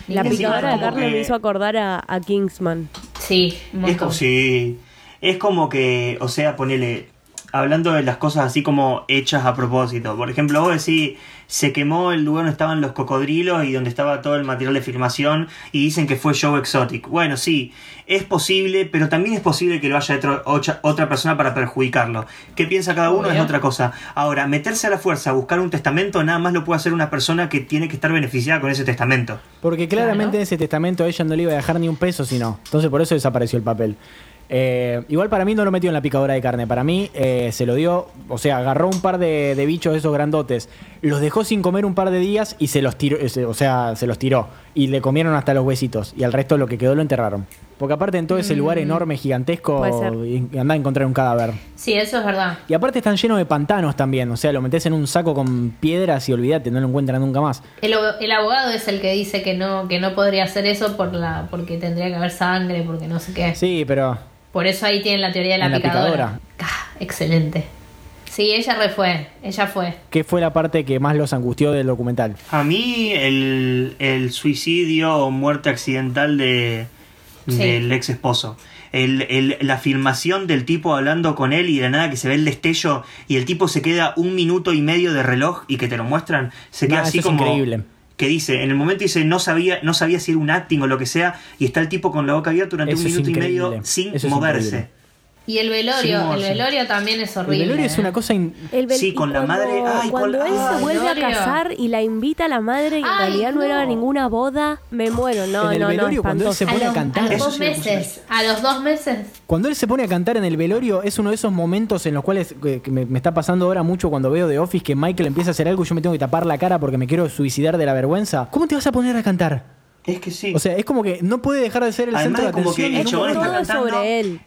la picadora de carne que- me hizo acordar a, a Kingsman. Sí, un Es como, sí, es como que, o sea, ponele, hablando de las cosas así como hechas a propósito. Por ejemplo, vos decís, se quemó el lugar donde estaban los cocodrilos y donde estaba todo el material de filmación y dicen que fue Joe Exotic. Bueno, sí, es posible, pero también es posible que lo haya hecho otra, otra persona para perjudicarlo. ¿Qué piensa cada uno? Obvio. Es otra cosa. Ahora, meterse a la fuerza a buscar un testamento nada más lo puede hacer una persona que tiene que estar beneficiada con ese testamento. Porque claramente Claro. en ese testamento ella no le iba a dejar ni un peso, sino. Entonces por eso desapareció el papel. Eh, igual para mí no lo metió en la picadora de carne. Para mí eh, se lo dio, o sea, agarró un par de, de bichos de esos grandotes, los dejó sin comer un par de días y se los tiró, eh, o sea, se los tiró. Y le comieron hasta los huesitos. Y al resto lo que quedó lo enterraron. Porque aparte en todo ese lugar enorme, gigantesco, andá a encontrar un cadáver. Sí, eso es verdad. Y aparte están llenos de pantanos también. O sea, lo metes en un saco con piedras y olvídate, no lo encuentran nunca más. El, el abogado es el que dice que no, que no podría hacer eso por la, porque tendría que haber sangre, porque no sé qué. Sí, pero Por eso ahí tienen la teoría de la, En la picadora. picadora. Ah, excelente. Sí, ella re fue, ella fue. ¿qué fue la parte que más los angustió del documental? A mí el, el suicidio o muerte accidental de, Sí. del ex esposo. El, el- la filmación del tipo hablando con él y de la nada que se ve el destello y el tipo se queda un minuto y medio de reloj y que te lo muestran, se queda No, así eso es como... increíble. Que dice, en el momento dice, no sabía, no sabía si era un acting o lo que sea, y está el tipo con la boca abierta durante Eso un minuto y medio sin Eso es moverse. Y el velorio, Sí, el velorio también es El horrible. velorio es una ¿eh? cosa. in- El vel- Sí, con la cuando- madre- ay, cuando con- él ay, se vuelve a casar y la invita a la madre y en Ay, realidad no, era no. ninguna boda, me muero. No, En el no, no, velorio, cuando él se pone a los, cantar. los Eso dos sí meses, a los dos meses. Cuando él se pone a cantar en el velorio, es uno de esos momentos en los cuales eh, que me, me está pasando ahora mucho cuando veo The Office que Michael empieza a hacer algo y yo me tengo que tapar la cara porque me quiero suicidar de la vergüenza. ¿Cómo te vas a poner a cantar? Es que sí. O sea, es como que no puede dejar de ser el Además, centro de como que atención. el chabón está cantando. sobre él.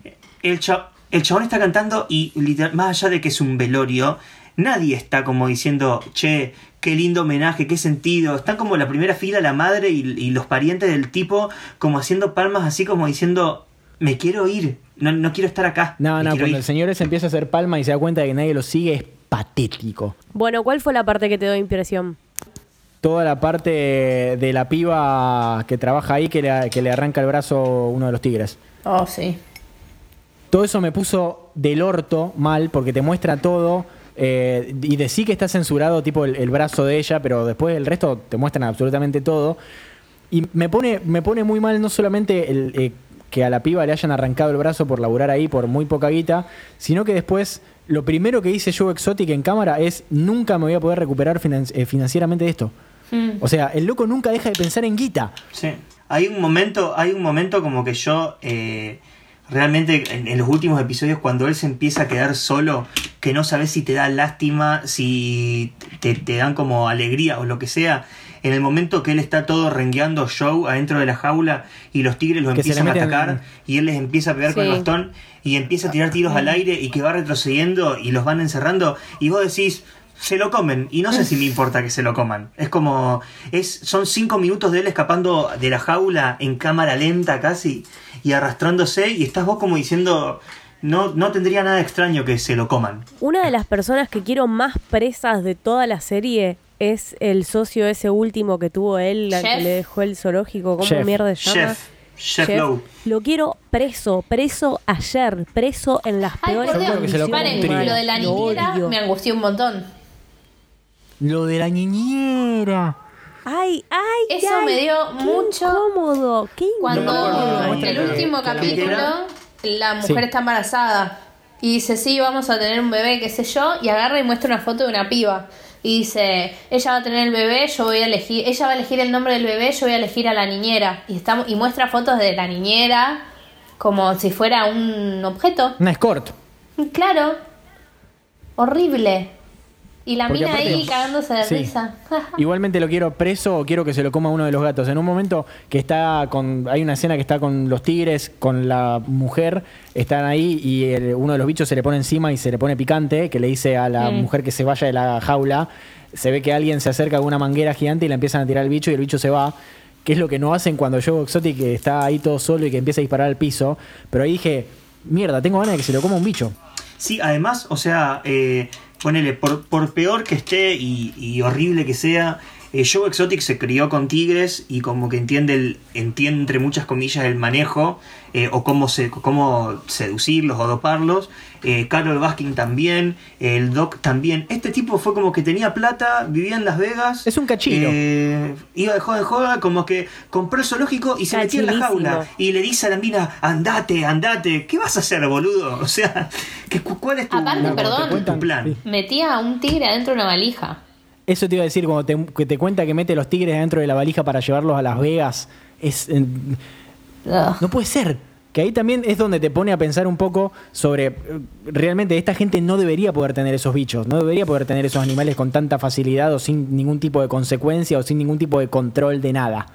El, cha- el chabón está cantando y literal- más allá de que es un velorio, nadie está como diciendo, che, qué lindo homenaje, qué sentido. Están como la primera fila la madre y, y los parientes del tipo como haciendo palmas así como diciendo, me quiero ir, no, no quiero estar acá. No, no, cuando ir". el señor ese empieza a hacer palma y se da cuenta de que nadie lo sigue, es patético. Bueno, ¿cuál fue la parte que te dio impresión? Toda la parte de la piba que trabaja ahí que le, que le arranca el brazo uno de los tigres. Oh, sí. Todo eso me puso del orto mal porque te muestra todo. eh, y de sí que está censurado tipo el, el brazo de ella, pero después el resto te muestran absolutamente todo. Y me pone, me pone muy mal no solamente el, eh, que a la piba le hayan arrancado el brazo por laburar ahí por muy poca guita, sino que después lo primero que dice Joe Exotic en cámara es nunca me voy a poder recuperar finan- eh, financieramente de esto. Mm. O sea, el loco nunca deja de pensar en guita. Sí. Hay un momento, hay un momento como que yo eh, realmente en, en los últimos episodios cuando él se empieza a quedar solo, que no sabes si te da lástima, si te, te dan como alegría o lo que sea. En el momento que él está todo rengueando Joe adentro de la jaula y los tigres lo Que empiezan a atacar en- y él les empieza a pegar con el bastón y empieza a tirar tiros al aire y que va retrocediendo y los van encerrando y vos decís se lo comen y no sé si me importa que se lo coman es como es son cinco minutos de él escapando de la jaula en cámara lenta casi y arrastrándose y estás vos como diciendo no no tendría nada extraño que se lo coman Una de las personas que quiero más presas de toda la serie es el socio ese último que tuvo él, al que le dejó el zoológico. ¿Cómo Chef. mierda se llama? chef chef Lowe Lo quiero preso, preso ayer, preso en las Ay, peores que se lo paren, de la niñera me angustió un montón. Lo de la niñera. Ay, ay, Eso ay, me dio qué mucho incómodo, qué Cuando acuerdo de la el último capítulo, la mujer Sí. está embarazada y dice, sí, vamos a tener un bebé, qué sé yo, y agarra y muestra una foto de una piba. Y dice, ella va a tener el bebé, yo voy a elegir, ella va a elegir el nombre del bebé, yo voy a elegir a la niñera. Y, estamos, y muestra fotos de la niñera como si fuera un objeto. Una escort. Claro. Horrible. Y la Porque mina aparte- ahí cagándose de Sí. risa. (laughs) Igualmente lo quiero preso o quiero que se lo coma uno de los gatos. En un momento que está con. Hay una escena que está con los tigres, con la mujer, están ahí y el- uno de los bichos se le pone encima y se le pone picante, que le dice a la Mm. mujer que se vaya de la jaula. Se ve que alguien se acerca con una manguera gigante y le empiezan a tirar al bicho y el bicho se va. Que es lo que no hacen cuando Joe Exotic está ahí todo solo y que empieza a disparar al piso. Pero ahí dije, mierda, tengo ganas de que se lo coma un bicho. Sí, además, o sea, eh, ponele, por, por peor que esté y, y horrible que sea, eh, Joe Exotic se crió con tigres y como que entiende, el, entiende entre muchas comillas el manejo eh, o cómo, se, cómo seducirlos o doparlos. Eh, Carol Baskin también, el Doc también. Este tipo fue como que tenía plata, vivía en Las Vegas. Es un cachilo. eh, iba de joda en joda, como que compró el zoológico y se metía en la jaula y le dice a la mina, andate, andate, ¿qué vas a hacer, boludo? O sea, (laughs) ¿qué, cu- ¿cuál es tu, Aparte, perdón. tu plan? Sí. Metía a un tigre adentro de una valija. Eso te iba a decir, cuando te, que te cuenta que mete los tigres dentro de la valija para llevarlos a Las Vegas, es... eh, no puede ser. Que ahí también es donde te pone a pensar un poco sobre, eh, realmente esta gente no debería poder tener esos bichos, no debería poder tener esos animales con tanta facilidad o sin ningún tipo de consecuencia o sin ningún tipo de control de nada.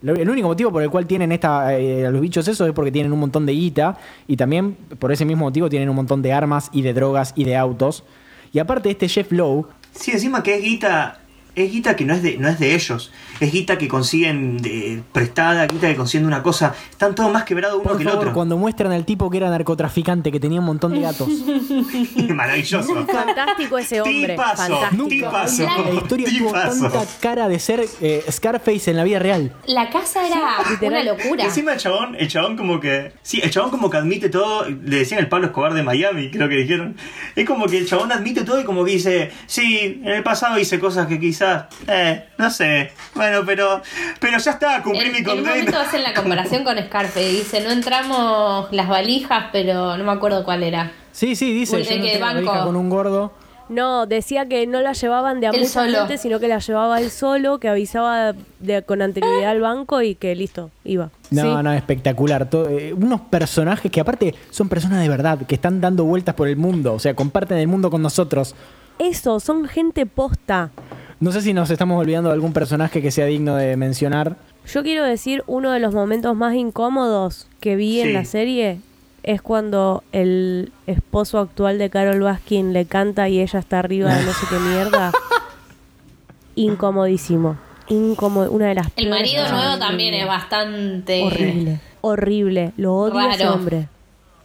El único motivo por el cual tienen esta, eh, a los bichos eso es porque tienen un montón de guita y también por ese mismo motivo tienen un montón de armas y de drogas y de autos. Y aparte este Jeff Lowe Sí, encima que es guita, es guita que no es de, no es de ellos, es guita que consiguen de, prestada, guita que consiguen una cosa, están todos más quebrados uno Por que el favor, otro. cuando muestran al tipo que era narcotraficante, que tenía un montón de gatos. (laughs) Maravilloso. Fantástico ese hombre. Tipazo, fantástico. tipazo. La historia tuvo tanta cara de ser eh, Scarface en la vida real. La casa era una literal. locura. Encima el chabón, el chabón como que. Sí, el chabón como que admite todo. Le decían el Pablo Escobar de Miami, creo que dijeron. Es como que el chabón admite todo y como que dice, sí, en el pasado hice cosas que quizá Eh, no sé. Bueno, pero, pero ya está, cumplí En, mi en un condena. momento hacen la (laughs) comparación con Scarface. Dice, no entramos las valijas, pero no me acuerdo cuál era. Sí, sí, dice, Uy, yo de no que banco. con un gordo. No, decía que no la llevaban de a Él mucha solo. gente, sino que la llevaba él solo, que avisaba de, con anterioridad al banco y que listo, iba. No, Sí. no, espectacular. To- eh, unos personajes que aparte son personas de verdad, que están dando vueltas por el mundo, o sea, comparten el mundo con nosotros. Eso, son gente posta. No sé si nos estamos olvidando de algún personaje que sea digno de mencionar. Yo quiero decir, uno de los momentos más incómodos que vi Sí. en la serie es cuando el esposo actual de Carol Baskin le canta y ella está arriba de no sé qué (laughs) mierda. Incomodísimo. Incómodo. Una de las El marido nuevo también es bastante... Horrible. Horrible. Lo odio a ese hombre.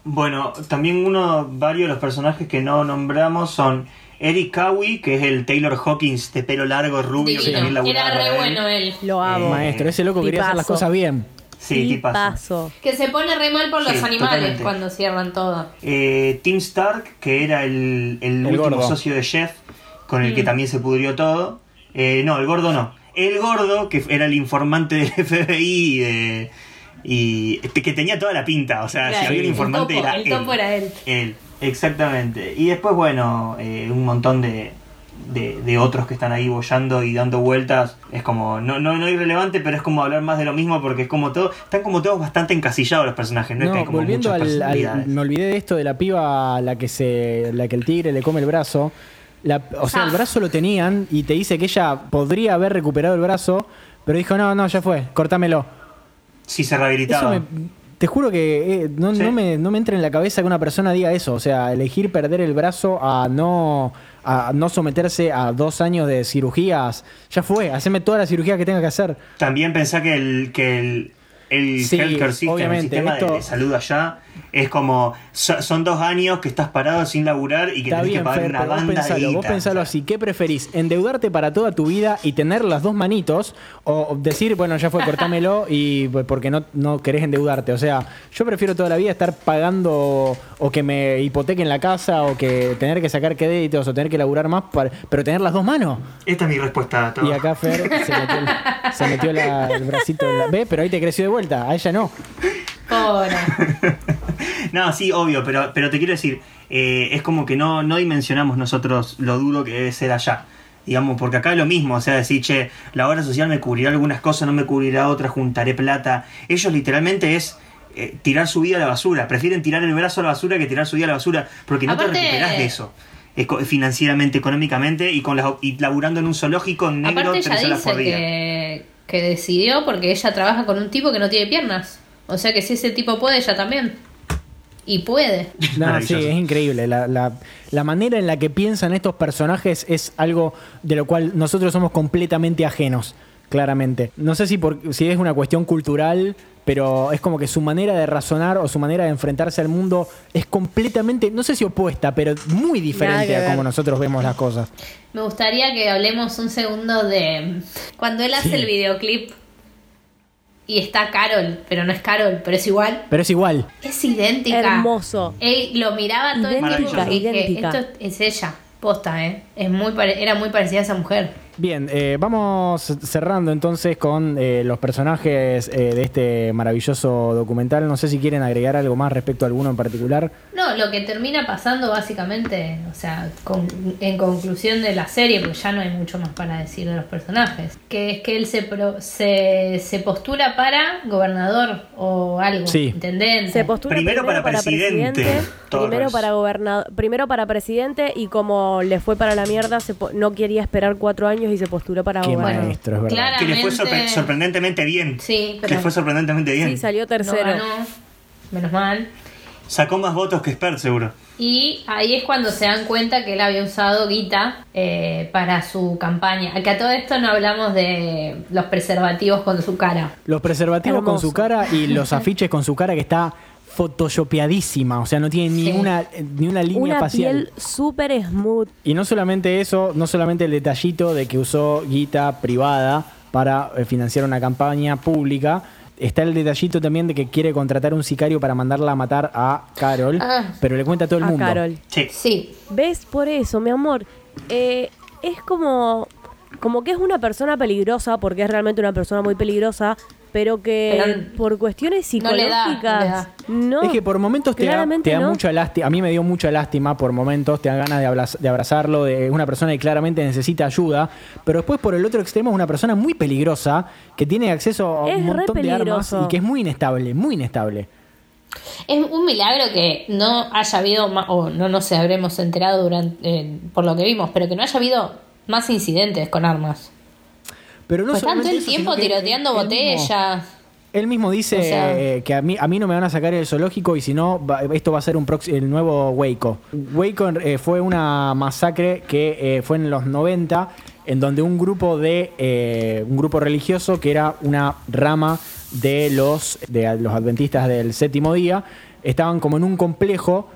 Bueno, también uno, varios de los personajes que no nombramos son Eric Cowie, que es el Taylor Hawkins de pelo largo, rubio, que también laburaba Era re bueno él. Lo amo. Eh, Maestro, ese loco quería hacer las cosas bien. Sí. Tipazo. Que se pone re mal por los Sí, animales totalmente. cuando cierran todo. Eh, Tim Stark, que era el, el último gordo. socio de Jeff, con el Mm. que también se pudrió todo. Eh, no, el gordo no. El gordo, que era el informante del FBI y, de- y que tenía toda la pinta. O sea, Claro, si había un el informante topo, era el él. topo era él. Él, exactamente. Y después, bueno, eh, un montón de, de, de otros que están ahí bollando y dando vueltas. Es como, no, no, no irrelevante, pero es como hablar más de lo mismo porque es como todo, están como todos bastante encasillados los personajes, no, es que No, hay como volviendo muchas al, al- personalidades. Me olvidé de esto de la piba a la que, se, la que el tigre le come el brazo. La- o sea, Ah. el brazo lo tenían y te dice que ella podría haber recuperado el brazo, pero dijo, no, no, ya fue, cortámelo. Sí, se Eso rehabilitaba. me, te juro que eh, no, Sí. no me, no me entra en la cabeza que una persona diga eso. O sea, elegir perder el brazo a no, a no someterse a dos años de cirugías. Ya fue, haceme toda la cirugía que tenga que hacer. También pensá que el, que el, el Sí, healthcare system, el sistema de- esto- de, salud allá, es como, so- son dos años que estás parado sin laburar y que Está tenés bien, que pagar Fer, una vos banda pensalo, de vos pensalo así. ¿Qué preferís? ¿Endeudarte para toda tu vida y tener las dos manitos? ¿O decir, bueno, ya fue, cortámelo y pues, porque no, no querés endeudarte? O sea, yo prefiero toda la vida estar pagando o que me hipotequen la casa o que tener que sacar créditos o tener que laburar más, para- pero tener las dos manos. Esta es mi respuesta a todo. Y acá Fer se metió, el, se metió la- el bracito en la... ¿Ve? Pero ahí te creció de vuelta, a ella no. Pobre. No, sí, obvio, pero, pero te quiero decir, eh, es como que no, no dimensionamos nosotros lo duro que debe ser allá. Digamos, porque acá es lo mismo, o sea, decir, che, la obra social me cubrirá algunas cosas, no me cubrirá otras, juntaré plata. Ellos literalmente es eh, tirar su vida a la basura. Prefieren tirar el brazo a la basura que tirar su vida a la basura, porque no Aparte- te recuperás de eso. Financieramente, económicamente, y con las, y laburando en un zoológico negro Aparte ella tres horas dice por día. que, que decidió porque ella trabaja con un tipo que no tiene piernas. O sea que si ese tipo puede, ella también. Y puede. No, sí, es increíble. La, la- la manera en la que piensan estos personajes es algo de lo cual nosotros somos completamente ajenos, claramente. No sé si, por, si es una cuestión cultural, pero es como que su manera de razonar o su manera de enfrentarse al mundo es completamente, no sé si opuesta, pero muy diferente a como nosotros vemos las cosas. Me gustaría que hablemos un segundo de cuando él hace Sí. el videoclip y está Carol, pero no es Carol, pero es igual. Pero es igual. Es idéntica. Hermoso. Él lo miraba todo el tiempo y dije, idéntica. esto es ella, posta, ¿eh? Es muy pare- era muy parecida a esa mujer. Bien, eh, vamos cerrando entonces con eh, los personajes eh, de este maravilloso documental. No sé si quieren agregar algo más respecto a alguno en particular. No, lo que termina pasando básicamente, o sea, con- en conclusión de la serie, porque ya no hay mucho más para decir de los personajes, que es que él se, pro- se, se postula para gobernador o algo, Sí. intendente. Se postula Primero para presidente, Torres. primero para gobernador, primero para presidente y como le fue para la mierda, se po- no quería esperar cuatro años y se postuló para Qué maestro, es verdad. Que le fue sorpre- sorprendentemente bien. Sí, Que pero le fue sorprendentemente bien. Sí, salió no tercero. ganó, menos mal. Sacó más votos que Spert, seguro. Y ahí es cuando se dan cuenta que él había usado guita eh, para su campaña. Que a todo esto no hablamos de los preservativos con su cara. Los preservativos con Hermoso. su cara y los (laughs) afiches con su cara que está photoshopeadísima, o sea, no tiene ni una, ni una línea Una facial. piel súper smooth. Y no solamente eso, no solamente el detallito de que usó guita privada para eh, financiar una campaña pública, está el detallito también de que quiere contratar un sicario para mandarla a matar a Carol, Ah. pero le cuenta a todo el A mundo. Carol. Sí. Sí, ¿Ves? Por eso, mi amor. Eh, es como. como que es una persona peligrosa, porque es realmente una persona muy peligrosa, pero que Pero por cuestiones no le da, psicológicas no, es que por momentos te da, claramente te da no. mucha lástima. A mí me dio mucha lástima por momentos, te da ganas de, abraz- de abrazarlo, de una persona que claramente necesita ayuda. Pero después, por el otro extremo, es una persona muy peligrosa que tiene acceso a Es un montón de armas y que es muy inestable, muy inestable. Es un milagro que no haya habido más, o no nos habremos enterado durante, eh, por lo que vimos, pero que no haya habido más incidentes con armas. Pero no Pues solamente el eso, tiempo tiroteando él- él mismo- botellas. Él mismo dice O sea- eh, que a mí, a mí no me van a sacar el zoológico y si no, va- esto va a ser un el nuevo Waco. Waco eh, fue una masacre que eh, fue en los 90, en donde un grupo de eh, un grupo religioso que era una rama de los, de los adventistas del séptimo día, estaban como en un complejo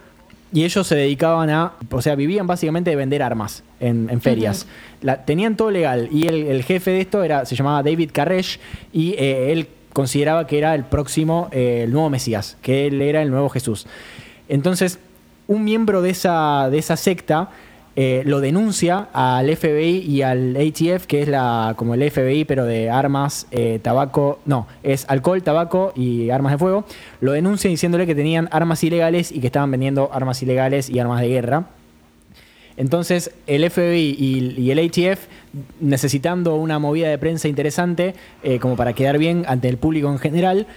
y ellos se dedicaban a, o sea, vivían básicamente de vender armas en, en ferias. La- tenían todo legal y el, el jefe de esto era, se llamaba David Carresh y eh, él consideraba que era el próximo, eh, el nuevo Mesías, que él era el nuevo Jesús. Entonces, un miembro de esa, de esa secta eh, lo denuncia al FBI y al ATF, que es la como el FBI, pero de armas, eh, tabaco, no, es alcohol, tabaco y armas de fuego. Lo denuncia diciéndole que tenían armas ilegales y que estaban vendiendo armas ilegales y armas de guerra. Entonces, el FBI y, el ATF, necesitando una movida de prensa interesante, eh, como para quedar bien ante el público en general,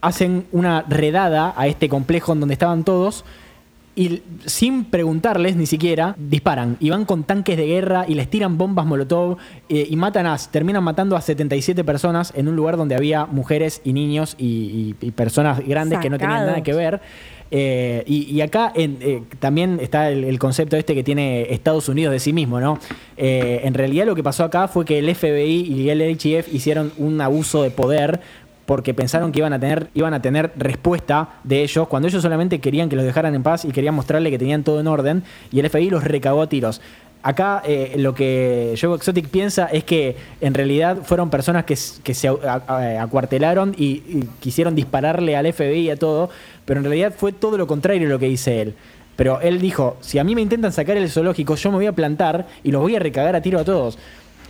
hacen una redada a este complejo en donde estaban todos y sin preguntarles ni siquiera, disparan y van con tanques de guerra y les tiran bombas molotov eh, y matan a, terminan matando a 77 personas en un lugar donde había mujeres y niños y, y- y personas grandes que no tenían nada que ver. Eh, y, y acá en- eh, también está el, el concepto este que tiene Estados Unidos de sí mismo, ¿no? Eh, en realidad lo que pasó acá fue que el FBI y el HF hicieron un abuso de poder porque pensaron que iban a tener iban a tener respuesta de ellos cuando ellos solamente querían que los dejaran en paz y querían mostrarle que tenían todo en orden y el FBI los recagó a tiros. Acá eh, lo que Joe Exotic piensa es que en realidad fueron personas que, se a- acuartelaron y, y quisieron dispararle al FBI y a todo, pero en realidad fue todo lo contrario lo que dice él. Pero él dijo, si a mí me intentan sacar el zoológico, yo me voy a plantar y los voy a recagar a tiro a todos.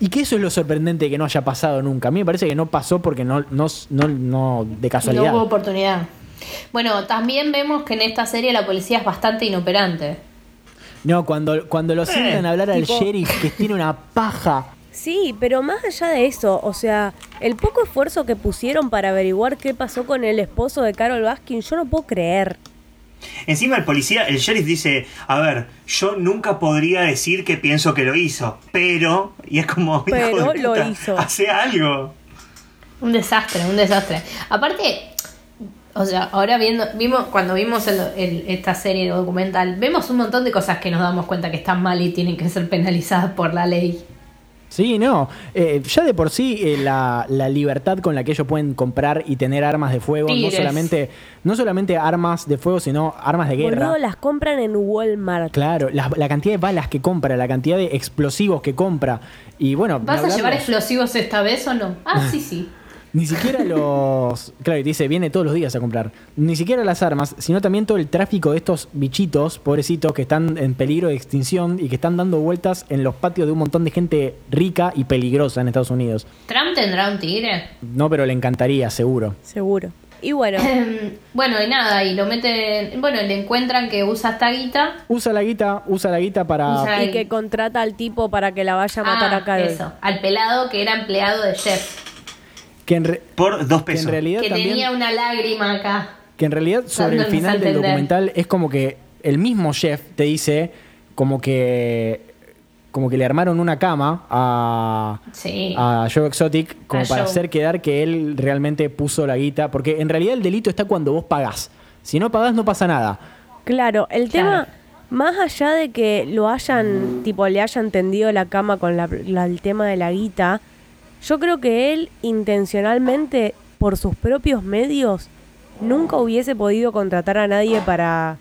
Y que eso es lo sorprendente que no haya pasado nunca. A mí me parece que no pasó porque no, no, no, no de casualidad. No hubo oportunidad. Bueno, también vemos que en esta serie la policía es bastante inoperante. No, cuando, cuando lo sientan a hablar al tipo- sheriff que tiene una paja. Sí, pero más allá de eso, o sea, el poco esfuerzo que pusieron para averiguar qué pasó con el esposo de Carol Baskin, yo no puedo creer. Encima el policía, el sheriff dice, a ver, yo nunca podría decir que pienso que lo hizo, pero... Y es como... hijo Pero de lo puta, hizo. Hace algo. Un desastre, un desastre. Aparte, o sea, ahora viendo, vimos, cuando vimos el- el- esta serie documental, vemos un montón de cosas que nos damos cuenta que están mal y tienen que ser penalizadas por la ley. Sí, no. Eh, ya de por sí eh, la, la libertad con la que ellos pueden comprar y tener armas de fuego, no solamente, no solamente armas de fuego, sino armas de guerra. Boludo, las compran en Walmart. Claro, la, la cantidad de balas que compra, la cantidad de explosivos que compra. Y bueno, ¿Vas a llevar explosivos esta vez o no? Ah, sí, sí. (laughs) Ni siquiera los. Claro, y te dice, viene todos los días a comprar. Ni siquiera las armas, sino también todo el tráfico de estos bichitos, pobrecitos, que están en peligro de extinción y que están dando vueltas en los patios de un montón de gente rica y peligrosa en Estados Unidos. ¿Trump tendrá un tigre? No, pero le encantaría, seguro. Seguro. Y bueno, (clears throat) bueno, y nada, y lo meten. Bueno, le encuentran que usa esta guita. Usa la guita, usa la guita para. Usa- y que contrata al tipo para que la vaya a matar Ah, a Carol. Eso, al pelado que era empleado de Jeff. Que en, re- Por dos que en pesos. realidad Que también. tenía una lágrima acá. Que en realidad sobre el final del documental es como que el mismo chef te dice como que como que le armaron una cama a, Sí. a Joe Exotic como A para Joe. hacer quedar que él realmente puso la guita, porque en realidad el delito está cuando vos pagás. Si no pagás no pasa nada. Claro, el Claro. tema, más allá de que lo hayan, tipo, le hayan tendido la cama con la- la- el tema de la guita, yo creo que él intencionalmente, por sus propios medios, nunca hubiese podido contratar a nadie para,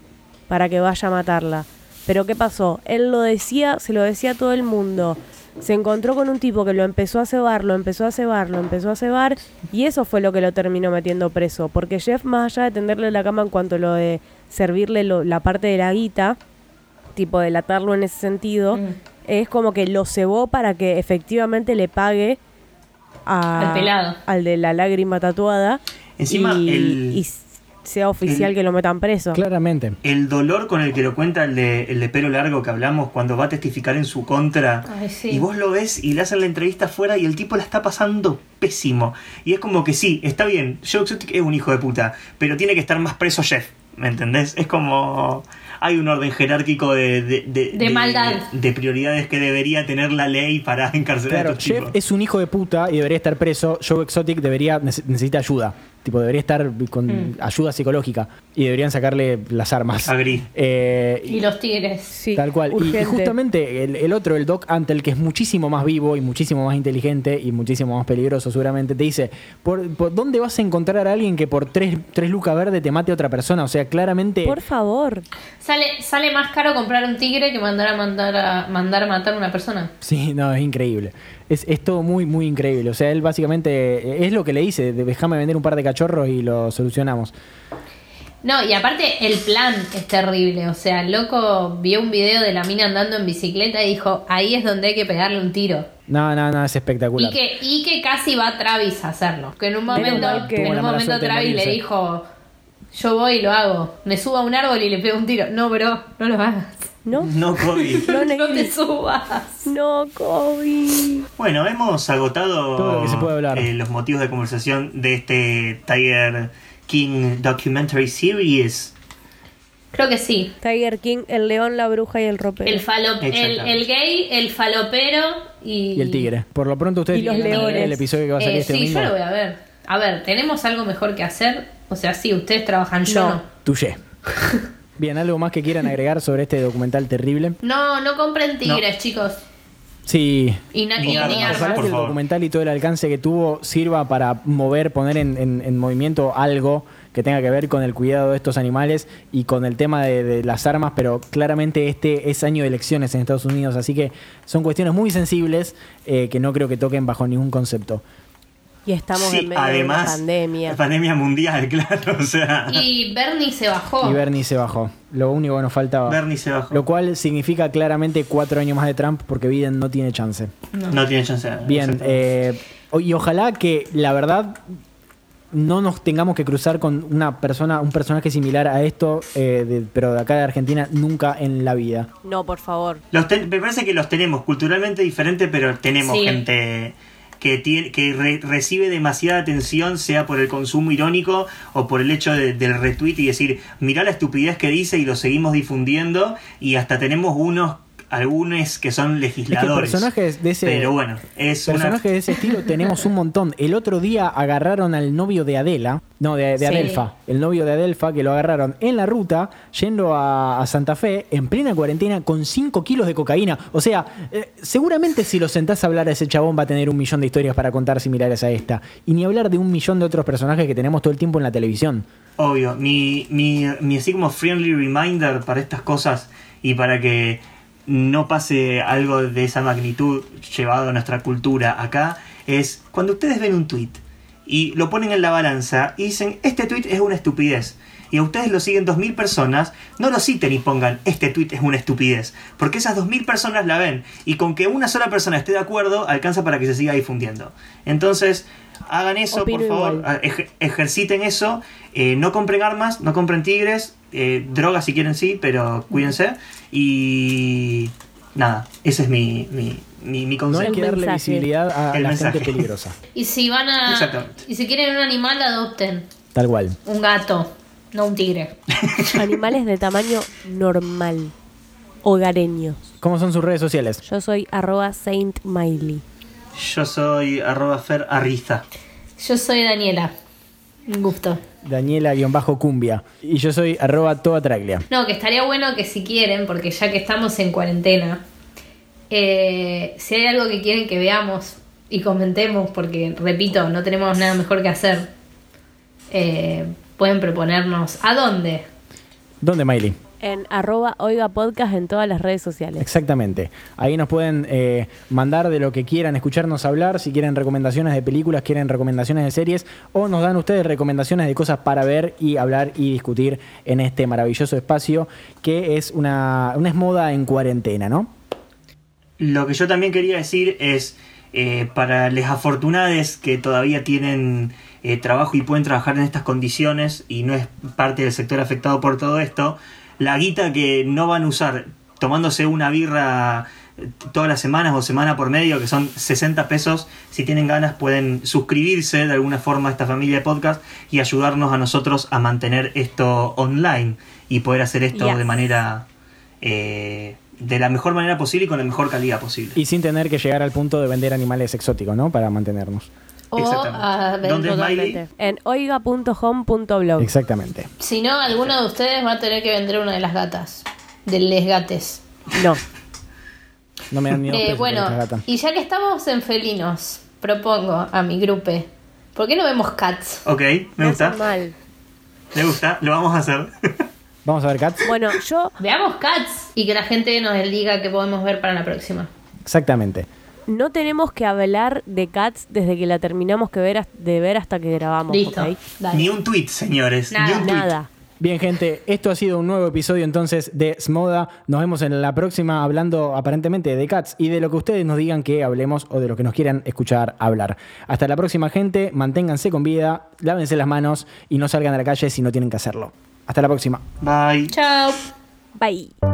para que vaya a matarla. Pero ¿qué pasó? Él lo decía, se lo decía a todo el mundo. Se encontró con un tipo que lo empezó a cebar, lo empezó a cebar, lo empezó a cebar, y eso fue lo que lo terminó metiendo preso. Porque Jeff, más allá de tenderle la cama en cuanto a lo de servirle lo- la parte de la guita, tipo delatarlo en ese sentido, Mm. es como que lo cebó para que efectivamente le pague a- Al pelado. al de la lágrima tatuada Encima, y, el- y sea oficial el- que lo metan preso. Claramente. El dolor con el que lo cuenta el de, el de pelo largo que hablamos cuando va a testificar en su contra. Ay, sí. Y vos lo ves y le hacen la entrevista afuera y el tipo la está pasando pésimo. Y es como que sí, está bien, Joe Exotic es un hijo de puta, pero tiene que estar más preso Jeff. ¿Me entendés? Es como. Hay un orden jerárquico de, de, de- De maldad. de prioridades que debería tener la ley para (laughs) encarcelar Claro, a estos Jeff tipos. es un hijo de puta y debería estar preso. Joe Exotic debería nece- necesita ayuda. Tipo, debería estar con Mm. ayuda psicológica. Y deberían sacarle las armas. Agri. Eh, Y los tigres. Sí, Tal cual. Y- justamente el, el otro, el Doc Antel, que es muchísimo más vivo y muchísimo más inteligente y muchísimo más peligroso seguramente, te dice, ¿por, por dónde vas a encontrar a alguien que por tres, tres lucas verdes te mate a otra persona? O sea, claramente... Por favor. Sale, sale más caro comprar un tigre que mandar a mandar a mandar a matar a una persona. Sí, no, es increíble. Es, es todo muy, muy increíble. O sea, él básicamente eh, es lo que le dice, de- déjame vender un par de cachorros y lo solucionamos. No, y aparte el plan es terrible. O sea, el loco vio un video de la mina andando en bicicleta y dijo, ahí es donde hay que pegarle un tiro. No, no, no, es Y espectacular. que, y que casi va Travis a hacerlo. Que en un momento, que en un momento Travis le dijo, yo voy y lo hago. Me subo a un árbol y le pego un tiro. No, bro, no lo hagas. ¿No? No, Kobe. (laughs) No, No te subas. No, Kobe. Bueno, hemos agotado Todo lo que se puede hablar. eh, los motivos de conversación de este Tiger King Documentary Series. Creo que sí. Tiger King, el león, la bruja y el ropero. El, falo, el, el gay, el falopero y... Y el tigre. Por lo pronto ustedes Y los tienen que ver leones. el episodio que va a salir Eh, este sí, domingo. yo lo voy a ver. A ver, ¿tenemos algo mejor que hacer? O sea, sí, ustedes trabajan, yo No. no. Tuye. (laughs) Bien, ¿algo más que quieran agregar sobre este documental terrible? No, no compren tigres, chicos. Sí, Y, armas, por Ojalá que el favor. documental y todo el alcance que tuvo sirva para mover, poner en, en- en movimiento algo que tenga que ver con el cuidado de estos animales y con el tema de, de las armas, pero claramente este es año de elecciones en Estados Unidos, así que son cuestiones muy sensibles eh, que no creo que toquen bajo ningún concepto. Y estamos Sí, en medio además, de una pandemia. pandemia mundial, (laughs) claro. O sea, Y Bernie se bajó. Y Bernie se bajó, lo único que nos faltaba. Bernie se bajó. Lo cual significa claramente cuatro años más de Trump porque Biden no tiene chance. No tiene chance. Bien, eh, y ojalá que la verdad no nos tengamos que cruzar con una persona, un personaje similar a esto, eh, de- pero de acá de Argentina, nunca en la vida. No, por favor. Los ten- me parece que los tenemos culturalmente diferente, pero tenemos Sí. gente que tiene que re- recibe demasiada atención, sea por el consumo irónico o por el hecho de- del retweet y decir, mirá la estupidez que dice y lo seguimos difundiendo y hasta tenemos unos algunos que son legisladores. personajes de ese- Pero bueno, es una Personajes de ese estilo tenemos un montón. El otro día agarraron al novio de Adela, no, de, de Sí. Adelfa, el novio de Adelfa, que lo agarraron en la ruta, yendo a, a Santa Fe, en plena cuarentena, con 5 kilos de cocaína. O sea, eh, seguramente si lo sentás a hablar a ese chabón va a tener un millón de historias para contar similares a esta. Y ni hablar de un millón de otros personajes que tenemos todo el tiempo en la televisión. Obvio, mi, mi, mi así como friendly reminder para estas cosas y para que no pase algo de esa magnitud llevado a nuestra cultura acá es cuando ustedes ven un tweet y lo ponen en la balanza y dicen este tweet es una estupidez y a ustedes lo siguen 2.000 personas, no lo citen y pongan este tweet es una estupidez, porque esas 2.000 personas la ven y con que una sola persona esté de acuerdo alcanza para que se siga difundiendo. Entonces, hagan eso, Opino por favor, igual. ej- ejerciten eso, eh, no compren armas, no compren tigres, eh, drogas si quieren sí, pero cuídense. Y nada, ese es mi, mi, mi, mi No hay consejo. que darle mensaje. visibilidad a El la mensaje. gente peligrosa. (laughs) Y si van a. Y si quieren un animal, adopten. Tal cual. Un gato, no un tigre. (laughs) Animales de tamaño normal. Hogareños. ¿Cómo son sus redes sociales? Yo soy arroba Saint Miley. Yo soy arroba fer arriza. Yo soy Daniela. Un gusto. Daniela-cumbia. Y yo soy arroba toda traglia. No, que estaría bueno que si quieren, porque ya que estamos en cuarentena, eh, si hay algo que quieren que veamos y comentemos, porque repito, no tenemos nada mejor que hacer, eh, pueden proponernos a dónde. ¿Dónde, Miley? En arroba Oiga Podcast en todas las redes sociales. Exactamente. Ahí nos pueden eh, mandar de lo que quieran, escucharnos hablar, si quieren recomendaciones de películas, quieren recomendaciones de series, o nos dan ustedes recomendaciones de cosas para ver y hablar y discutir en este maravilloso espacio que es una, una es moda en cuarentena, ¿no? Lo que yo también quería decir es, eh, para los afortunados que todavía tienen eh, trabajo y pueden trabajar en estas condiciones y no es parte del sector afectado por todo esto, la guita que no van a usar tomándose una birra eh, todas las semanas o semana por medio, que son 60 pesos, si tienen ganas pueden suscribirse de alguna forma a esta familia de podcast y ayudarnos a nosotros a mantener esto online y poder hacer esto Yes. de manera... eh, de la mejor manera posible y con la mejor calidad posible. Y sin tener que llegar al punto de vender animales exóticos, ¿no? Para mantenernos. O a ver, ¿Dónde es Totalmente. Miley? En oiga.home.blog. Exactamente. si no, alguno de ustedes va a tener que vender una de las gatas. De les gates. No. No me dan ni dos Eh, bueno, y ya que estamos en felinos, propongo a mi grupo. ¿Por qué no vemos cats? Ok, me No gusta. está mal. Me gusta, lo vamos a hacer. (laughs) Vamos a ver, Cats. Bueno, yo Veamos cats y que la gente nos diga qué podemos ver para la próxima. Exactamente. No tenemos que hablar de Cats desde que la terminamos que ver, de ver hasta que grabamos. Listo. Ni un tweet, señores. Nada. Ni un tweet. Nada. Bien, gente, esto ha sido un nuevo episodio entonces de Smoda. Nos vemos en la próxima hablando aparentemente de Cats y de lo que ustedes nos digan que hablemos o de lo que nos quieran escuchar hablar. Hasta la próxima, gente. Manténganse con vida, lávense las manos y no salgan a la calle si no tienen que hacerlo. Hasta la próxima. Bye. Chao. Bye.